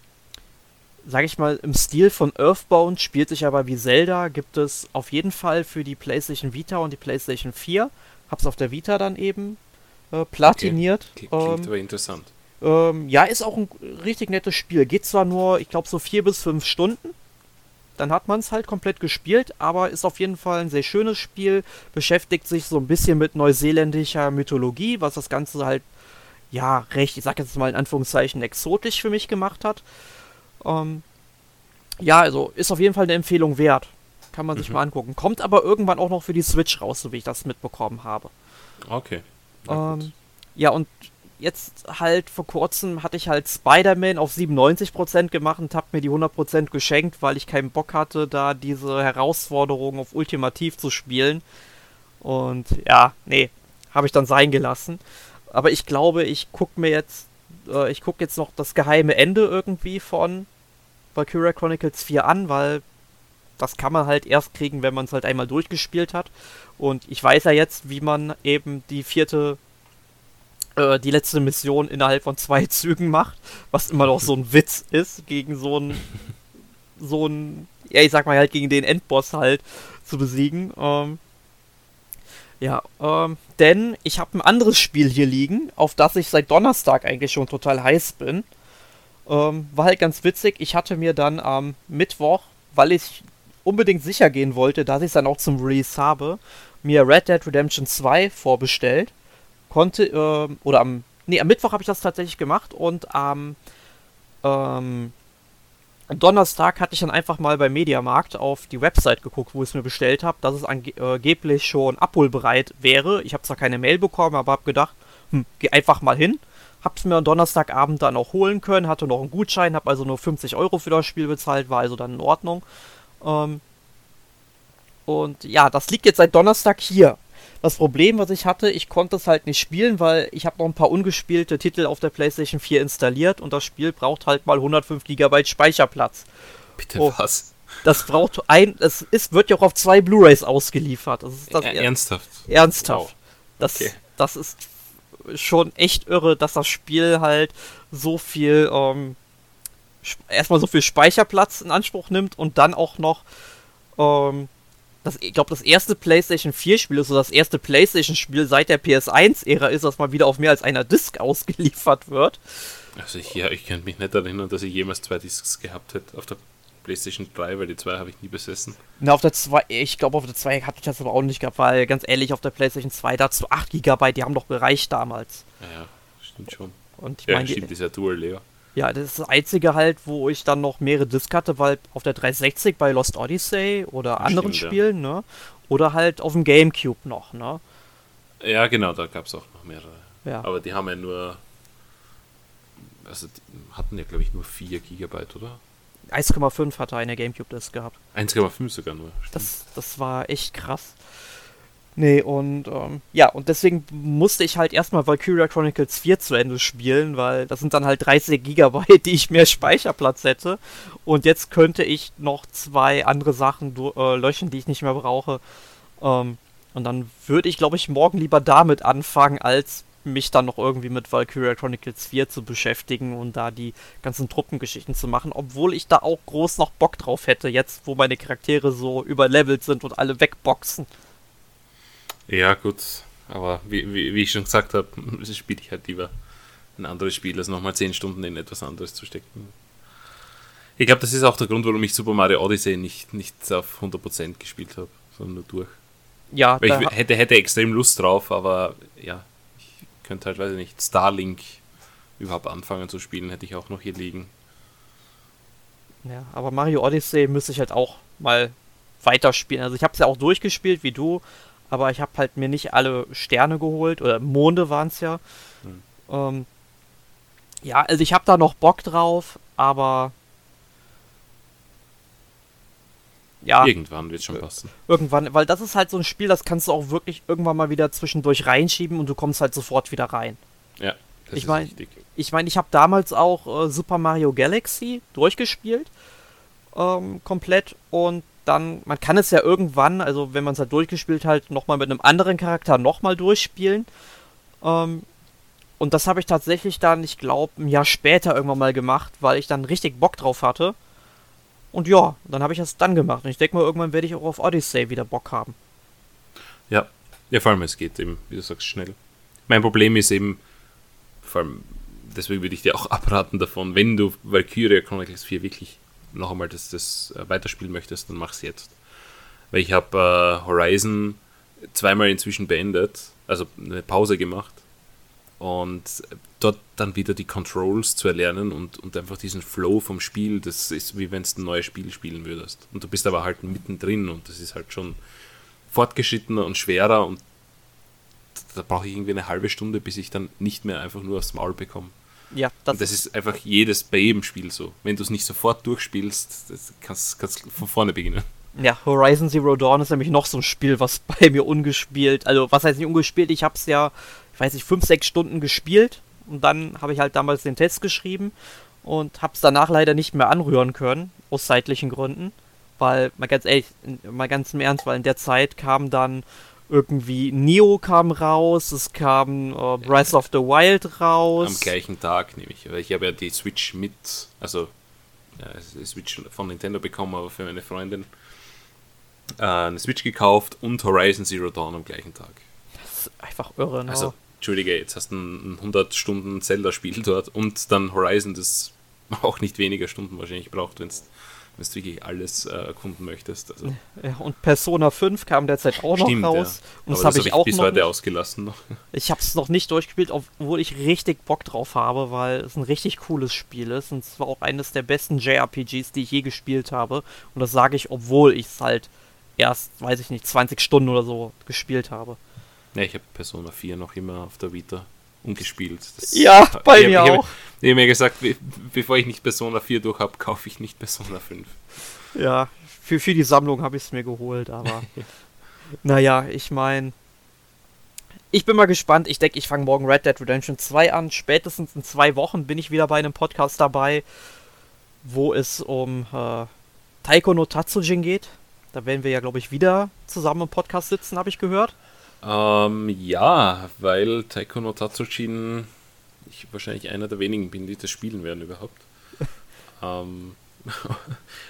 sag ich mal, im Stil von Earthbound, spielt sich aber wie Zelda, gibt es auf jeden Fall für die PlayStation Vita und die PlayStation 4. Hab's auf der Vita dann eben äh, platiniert. Okay. Klingt ähm, aber interessant. Ähm, ja, ist auch ein richtig nettes Spiel. Geht zwar nur, ich glaube, so vier bis fünf Stunden. Dann hat man es halt komplett gespielt, aber ist auf jeden Fall ein sehr schönes Spiel. Beschäftigt sich so ein bisschen mit neuseeländischer Mythologie, was das Ganze halt ja, recht, ich sag jetzt mal in Anführungszeichen, exotisch für mich gemacht hat. Ähm, ja, also ist auf jeden Fall eine Empfehlung wert. Kann man sich mhm. mal angucken. Kommt aber irgendwann auch noch für die Switch raus, so wie ich das mitbekommen habe. Okay. Ähm, ja, und jetzt halt vor kurzem hatte ich halt Spider-Man auf 97% gemacht und habe mir die 100% geschenkt, weil ich keinen Bock hatte, da diese Herausforderung auf Ultimativ zu spielen. Und ja, nee, habe ich dann sein gelassen. Aber ich glaube, ich gucke mir jetzt, äh, ich gucke jetzt noch das geheime Ende irgendwie von Valkyria Chronicles 4 an, weil das kann man halt erst kriegen, wenn man es halt einmal durchgespielt hat. Und ich weiß ja jetzt, wie man eben die vierte äh, die letzte Mission innerhalb von zwei Zügen macht, was immer noch so ein Witz ist, gegen so ein, so ein, ja, ich sag mal halt gegen den Endboss halt zu besiegen. Ähm, ja, ähm, denn ich habe ein anderes Spiel hier liegen, auf das ich seit Donnerstag eigentlich schon total heiß bin. Ähm, war halt ganz witzig. Ich hatte mir dann am Mittwoch, weil ich unbedingt sicher gehen wollte, dass ich es dann auch zum Release habe, mir Red Dead Redemption 2 vorbestellt konnte, äh, oder am, nee, am Mittwoch habe ich das tatsächlich gemacht und am ähm, Donnerstag hatte ich dann einfach mal beim Mediamarkt auf die Website geguckt, wo ich es mir bestellt habe, dass es angeblich schon abholbereit wäre. Ich habe zwar keine Mail bekommen, aber habe gedacht, hm, geh einfach mal hin. Hab's mir am Donnerstagabend dann auch holen können, hatte noch einen Gutschein, habe also nur 50 Euro für das Spiel bezahlt, war also dann in Ordnung. Ähm, und ja, das liegt jetzt seit Donnerstag hier. Das Problem, was ich hatte, ich konnte es halt nicht spielen, weil ich habe noch ein paar ungespielte Titel auf der PlayStation 4 installiert und das Spiel braucht halt mal 105 GB Speicherplatz. Bitte oh, was? Das braucht ein, es ist, wird ja auch auf zwei Blu-rays ausgeliefert. Das ist das er ernsthaft. Ernsthaft. Wow. Das, okay. das ist schon echt irre, dass das Spiel halt so viel, ähm, erstmal so viel Speicherplatz in Anspruch nimmt und dann auch noch ähm, das, ich glaube, das erste PlayStation 4-Spiel ist so das erste PlayStation-Spiel seit der PS1-Ära ist, das mal wieder auf mehr als einer Disk ausgeliefert wird. Also ich, ja, ich könnte mich nicht erinnern, dass ich jemals zwei Discs gehabt hätte auf der PlayStation 3, weil die zwei habe ich nie besessen. Na, auf der 2, ich glaube, auf der 2 hatte ich das aber auch nicht gehabt, weil ganz ehrlich, auf der PlayStation 2 dazu 8 GB, die haben doch gereicht damals. Ja, ja stimmt schon. Und ich ja, mein, stimmt, die, ist ja Dual Layer. Ja, das ist das einzige halt, wo ich dann noch mehrere Discs hatte, weil auf der 360 bei Lost Odyssey oder anderen Stimmt, Spielen, ja. ne? Oder halt auf dem Gamecube noch, ne? Ja, genau, da gab es auch noch mehrere. Ja. Aber die haben ja nur. Also die hatten ja, glaube ich, nur 4 Gigabyte, oder? 1,5 hatte eine Gamecube-Disc gehabt. 1,5 sogar nur. Das, das war echt krass. Nee, und ähm, ja, und deswegen musste ich halt erstmal Valkyria Chronicles 4 zu Ende spielen, weil das sind dann halt 30 Gigabyte, die ich mehr Speicherplatz hätte. Und jetzt könnte ich noch zwei andere Sachen äh, löschen, die ich nicht mehr brauche. Ähm, und dann würde ich, glaube ich, morgen lieber damit anfangen, als mich dann noch irgendwie mit Valkyria Chronicles 4 zu beschäftigen und da die ganzen Truppengeschichten zu machen, obwohl ich da auch groß noch Bock drauf hätte, jetzt wo meine Charaktere so überlevelt sind und alle wegboxen. Ja, gut. Aber wie, wie, wie ich schon gesagt habe, spiele ich halt lieber ein anderes Spiel, als nochmal 10 Stunden in etwas anderes zu stecken. Ich glaube, das ist auch der Grund, warum ich Super Mario Odyssey nicht, nicht auf 100% gespielt habe, sondern nur durch. Ja, Weil ich hätte, hätte extrem Lust drauf, aber ja, ich könnte halt, weiß ich nicht, Starlink überhaupt anfangen zu spielen, hätte ich auch noch hier liegen. Ja, aber Mario Odyssey müsste ich halt auch mal weiterspielen. Also ich habe es ja auch durchgespielt, wie du, aber ich habe halt mir nicht alle Sterne geholt, oder Monde waren es ja. Hm. Ähm, ja, also ich habe da noch Bock drauf, aber ja. Irgendwann wird schon passen. Irgendwann, weil das ist halt so ein Spiel, das kannst du auch wirklich irgendwann mal wieder zwischendurch reinschieben und du kommst halt sofort wieder rein. Ja, das ich mein, ist richtig. Ich meine, ich habe damals auch äh, Super Mario Galaxy durchgespielt, ähm, komplett und dann, man kann es ja irgendwann, also wenn man es halt durchgespielt hat, nochmal mit einem anderen Charakter nochmal durchspielen. Ähm, und das habe ich tatsächlich dann, ich glaube, ein Jahr später irgendwann mal gemacht, weil ich dann richtig Bock drauf hatte. Und ja, dann habe ich das dann gemacht. Und ich denke mal, irgendwann werde ich auch auf Odyssey wieder Bock haben. Ja, ja, vor allem es geht eben, wie du sagst, schnell. Mein Problem ist eben, vor allem, deswegen würde ich dir auch abraten davon, wenn du Valkyria Chronicles 4 wirklich noch einmal das, das äh, weiterspielen möchtest, dann mach es jetzt. Weil ich habe äh, Horizon zweimal inzwischen beendet, also eine Pause gemacht Und dort dann wieder die Controls zu erlernen und, und einfach diesen Flow vom Spiel, das ist wie wenn du ein neues Spiel spielen würdest. Und du bist aber halt mittendrin und das ist halt schon fortgeschrittener und schwerer und da brauche ich irgendwie eine halbe Stunde, bis ich dann nicht mehr einfach nur aufs Maul bekomme. Ja, das, und das ist einfach jedes bei jedem Spiel so. Wenn du es nicht sofort durchspielst, das kannst du von vorne beginnen. Ja, Horizon Zero Dawn ist nämlich noch so ein Spiel, was bei mir ungespielt, also was heißt nicht ungespielt, ich habe es ja, ich weiß nicht, fünf, sechs Stunden gespielt und dann habe ich halt damals den Test geschrieben und habe es danach leider nicht mehr anrühren können, aus zeitlichen Gründen, weil, mal ganz ehrlich, mal ganz im Ernst, weil in der Zeit kam dann irgendwie Neo kam raus, es kam äh, Breath of the Wild raus. Am gleichen Tag nehme ich, weil ich habe ja die Switch mit, also ja, die Switch von Nintendo bekommen, aber für meine Freundin äh, eine Switch gekauft und Horizon Zero Dawn am gleichen Tag. Das ist einfach irre, ne? Also, Entschuldige, jetzt hast du ein 100 Stunden Zelda-Spiel dort und dann Horizon, das auch nicht weniger Stunden wahrscheinlich braucht, wenn es wenn du wirklich alles äh, erkunden möchtest. Also. Ja, und Persona 5 kam derzeit auch Stimmt, noch raus. Ja. Und das habe ich, hab ich auch bis heute nicht. ausgelassen. Noch. Ich habe es noch nicht durchgespielt, obwohl ich richtig Bock drauf habe, weil es ein richtig cooles Spiel ist. Und es war auch eines der besten JRPGs, die ich je gespielt habe. Und das sage ich, obwohl ich es halt erst, weiß ich nicht, 20 Stunden oder so gespielt habe. Ja, ich habe Persona 4 noch immer auf der Vita umgespielt. Das ja, bei mir ich auch. Ich habe mir gesagt, bevor ich nicht Persona 4 durch habe, kaufe ich nicht Persona 5. Ja, für, für die Sammlung habe ich es mir geholt, aber naja, ich meine, ich bin mal gespannt. Ich denke, ich fange morgen Red Dead Redemption 2 an. Spätestens in zwei Wochen bin ich wieder bei einem Podcast dabei, wo es um äh, Taiko no Tatsujin geht. Da werden wir ja, glaube ich, wieder zusammen im Podcast sitzen, habe ich gehört. Ähm, ja, weil Taiko no Tatsujin ich wahrscheinlich einer der wenigen bin, die das spielen werden überhaupt. ähm,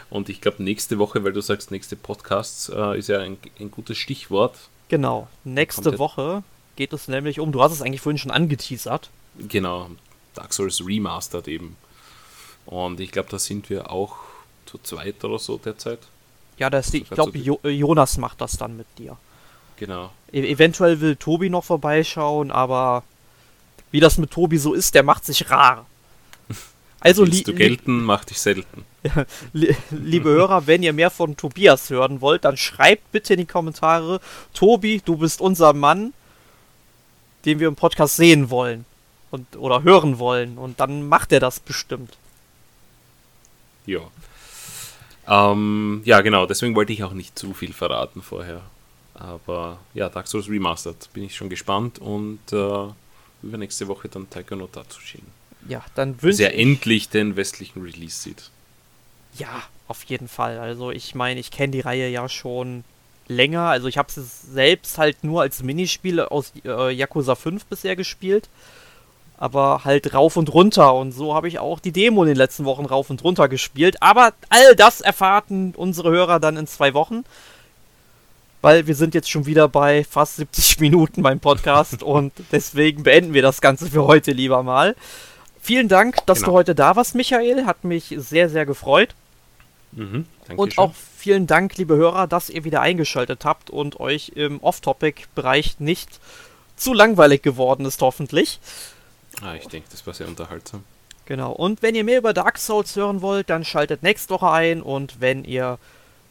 und ich glaube, nächste Woche, weil du sagst, nächste Podcasts, äh, ist ja ein, ein, gutes Stichwort. Genau, nächste Woche geht es nämlich um, du hast es eigentlich vorhin schon angeteasert. Genau, Dark Souls Remastered eben. Und ich glaube, da sind wir auch zu zweit oder so derzeit. Ja, das die, ich glaube, jo Jonas macht das dann mit dir. Genau. E eventuell will Tobi noch vorbeischauen, aber wie das mit Tobi so ist, der macht sich rar. Also Willst du gelten, mach dich selten. Liebe Hörer, wenn ihr mehr von Tobias hören wollt, dann schreibt bitte in die Kommentare, Tobi, du bist unser Mann, den wir im Podcast sehen wollen und oder hören wollen und dann macht er das bestimmt. Ja. Ähm, ja, genau, deswegen wollte ich auch nicht zu viel verraten vorher. Aber ja, Dark Souls Remastered bin ich schon gespannt und äh, übernächste Woche dann Taika no Tatsujin. Ja, dann wünsche ich... endlich den westlichen Release sieht. Ja, auf jeden Fall. Also ich meine, ich kenne die Reihe ja schon länger. Also ich habe es selbst halt nur als Minispiel aus äh, Yakuza 5 bisher gespielt. Aber halt rauf und runter. Und so habe ich auch die Demo in den letzten Wochen rauf und runter gespielt. Aber all das erfahren unsere Hörer dann in zwei Wochen weil wir sind jetzt schon wieder bei fast 70 Minuten beim Podcast und deswegen beenden wir das Ganze für heute lieber mal. Vielen Dank, dass genau. du heute da warst, Michael. Hat mich sehr, sehr gefreut. Mhm, und auch vielen Dank, liebe Hörer, dass ihr wieder eingeschaltet habt und euch im Off-Topic-Bereich nicht zu langweilig geworden ist, hoffentlich. Ah, ich denke, das war sehr unterhaltsam. Genau. Und wenn ihr mehr über Dark Souls hören wollt, dann schaltet nächste Woche ein. Und wenn ihr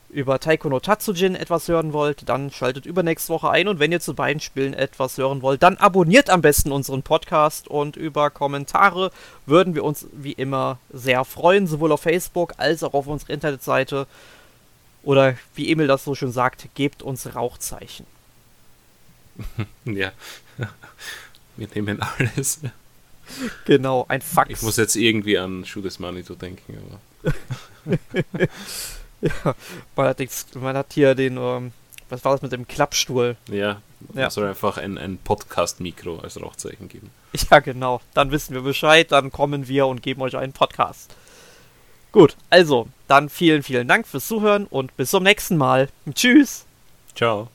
über Taiko no Tatsujin etwas hören wollt, dann schaltet übernächste Woche ein und wenn ihr zu beiden Spielen etwas hören wollt, dann abonniert am besten unseren Podcast und über Kommentare würden wir uns wie immer sehr freuen, sowohl auf Facebook als auch auf unserer Internetseite. Oder wie Emil das so schön sagt, gebt uns Rauchzeichen. ja, wir nehmen alles. Genau, ein Fax. Ich muss jetzt irgendwie an Shooters Manito denken, aber. Ja, man hat, man hat hier den, ähm, was war das mit dem Klappstuhl? Ja, ja. soll einfach ein, ein Podcast-Mikro als Rauchzeichen geben. Ja, genau. Dann wissen wir Bescheid, dann kommen wir und geben euch einen Podcast. Gut, also, dann vielen, vielen Dank fürs Zuhören und bis zum nächsten Mal. Tschüss. Ciao.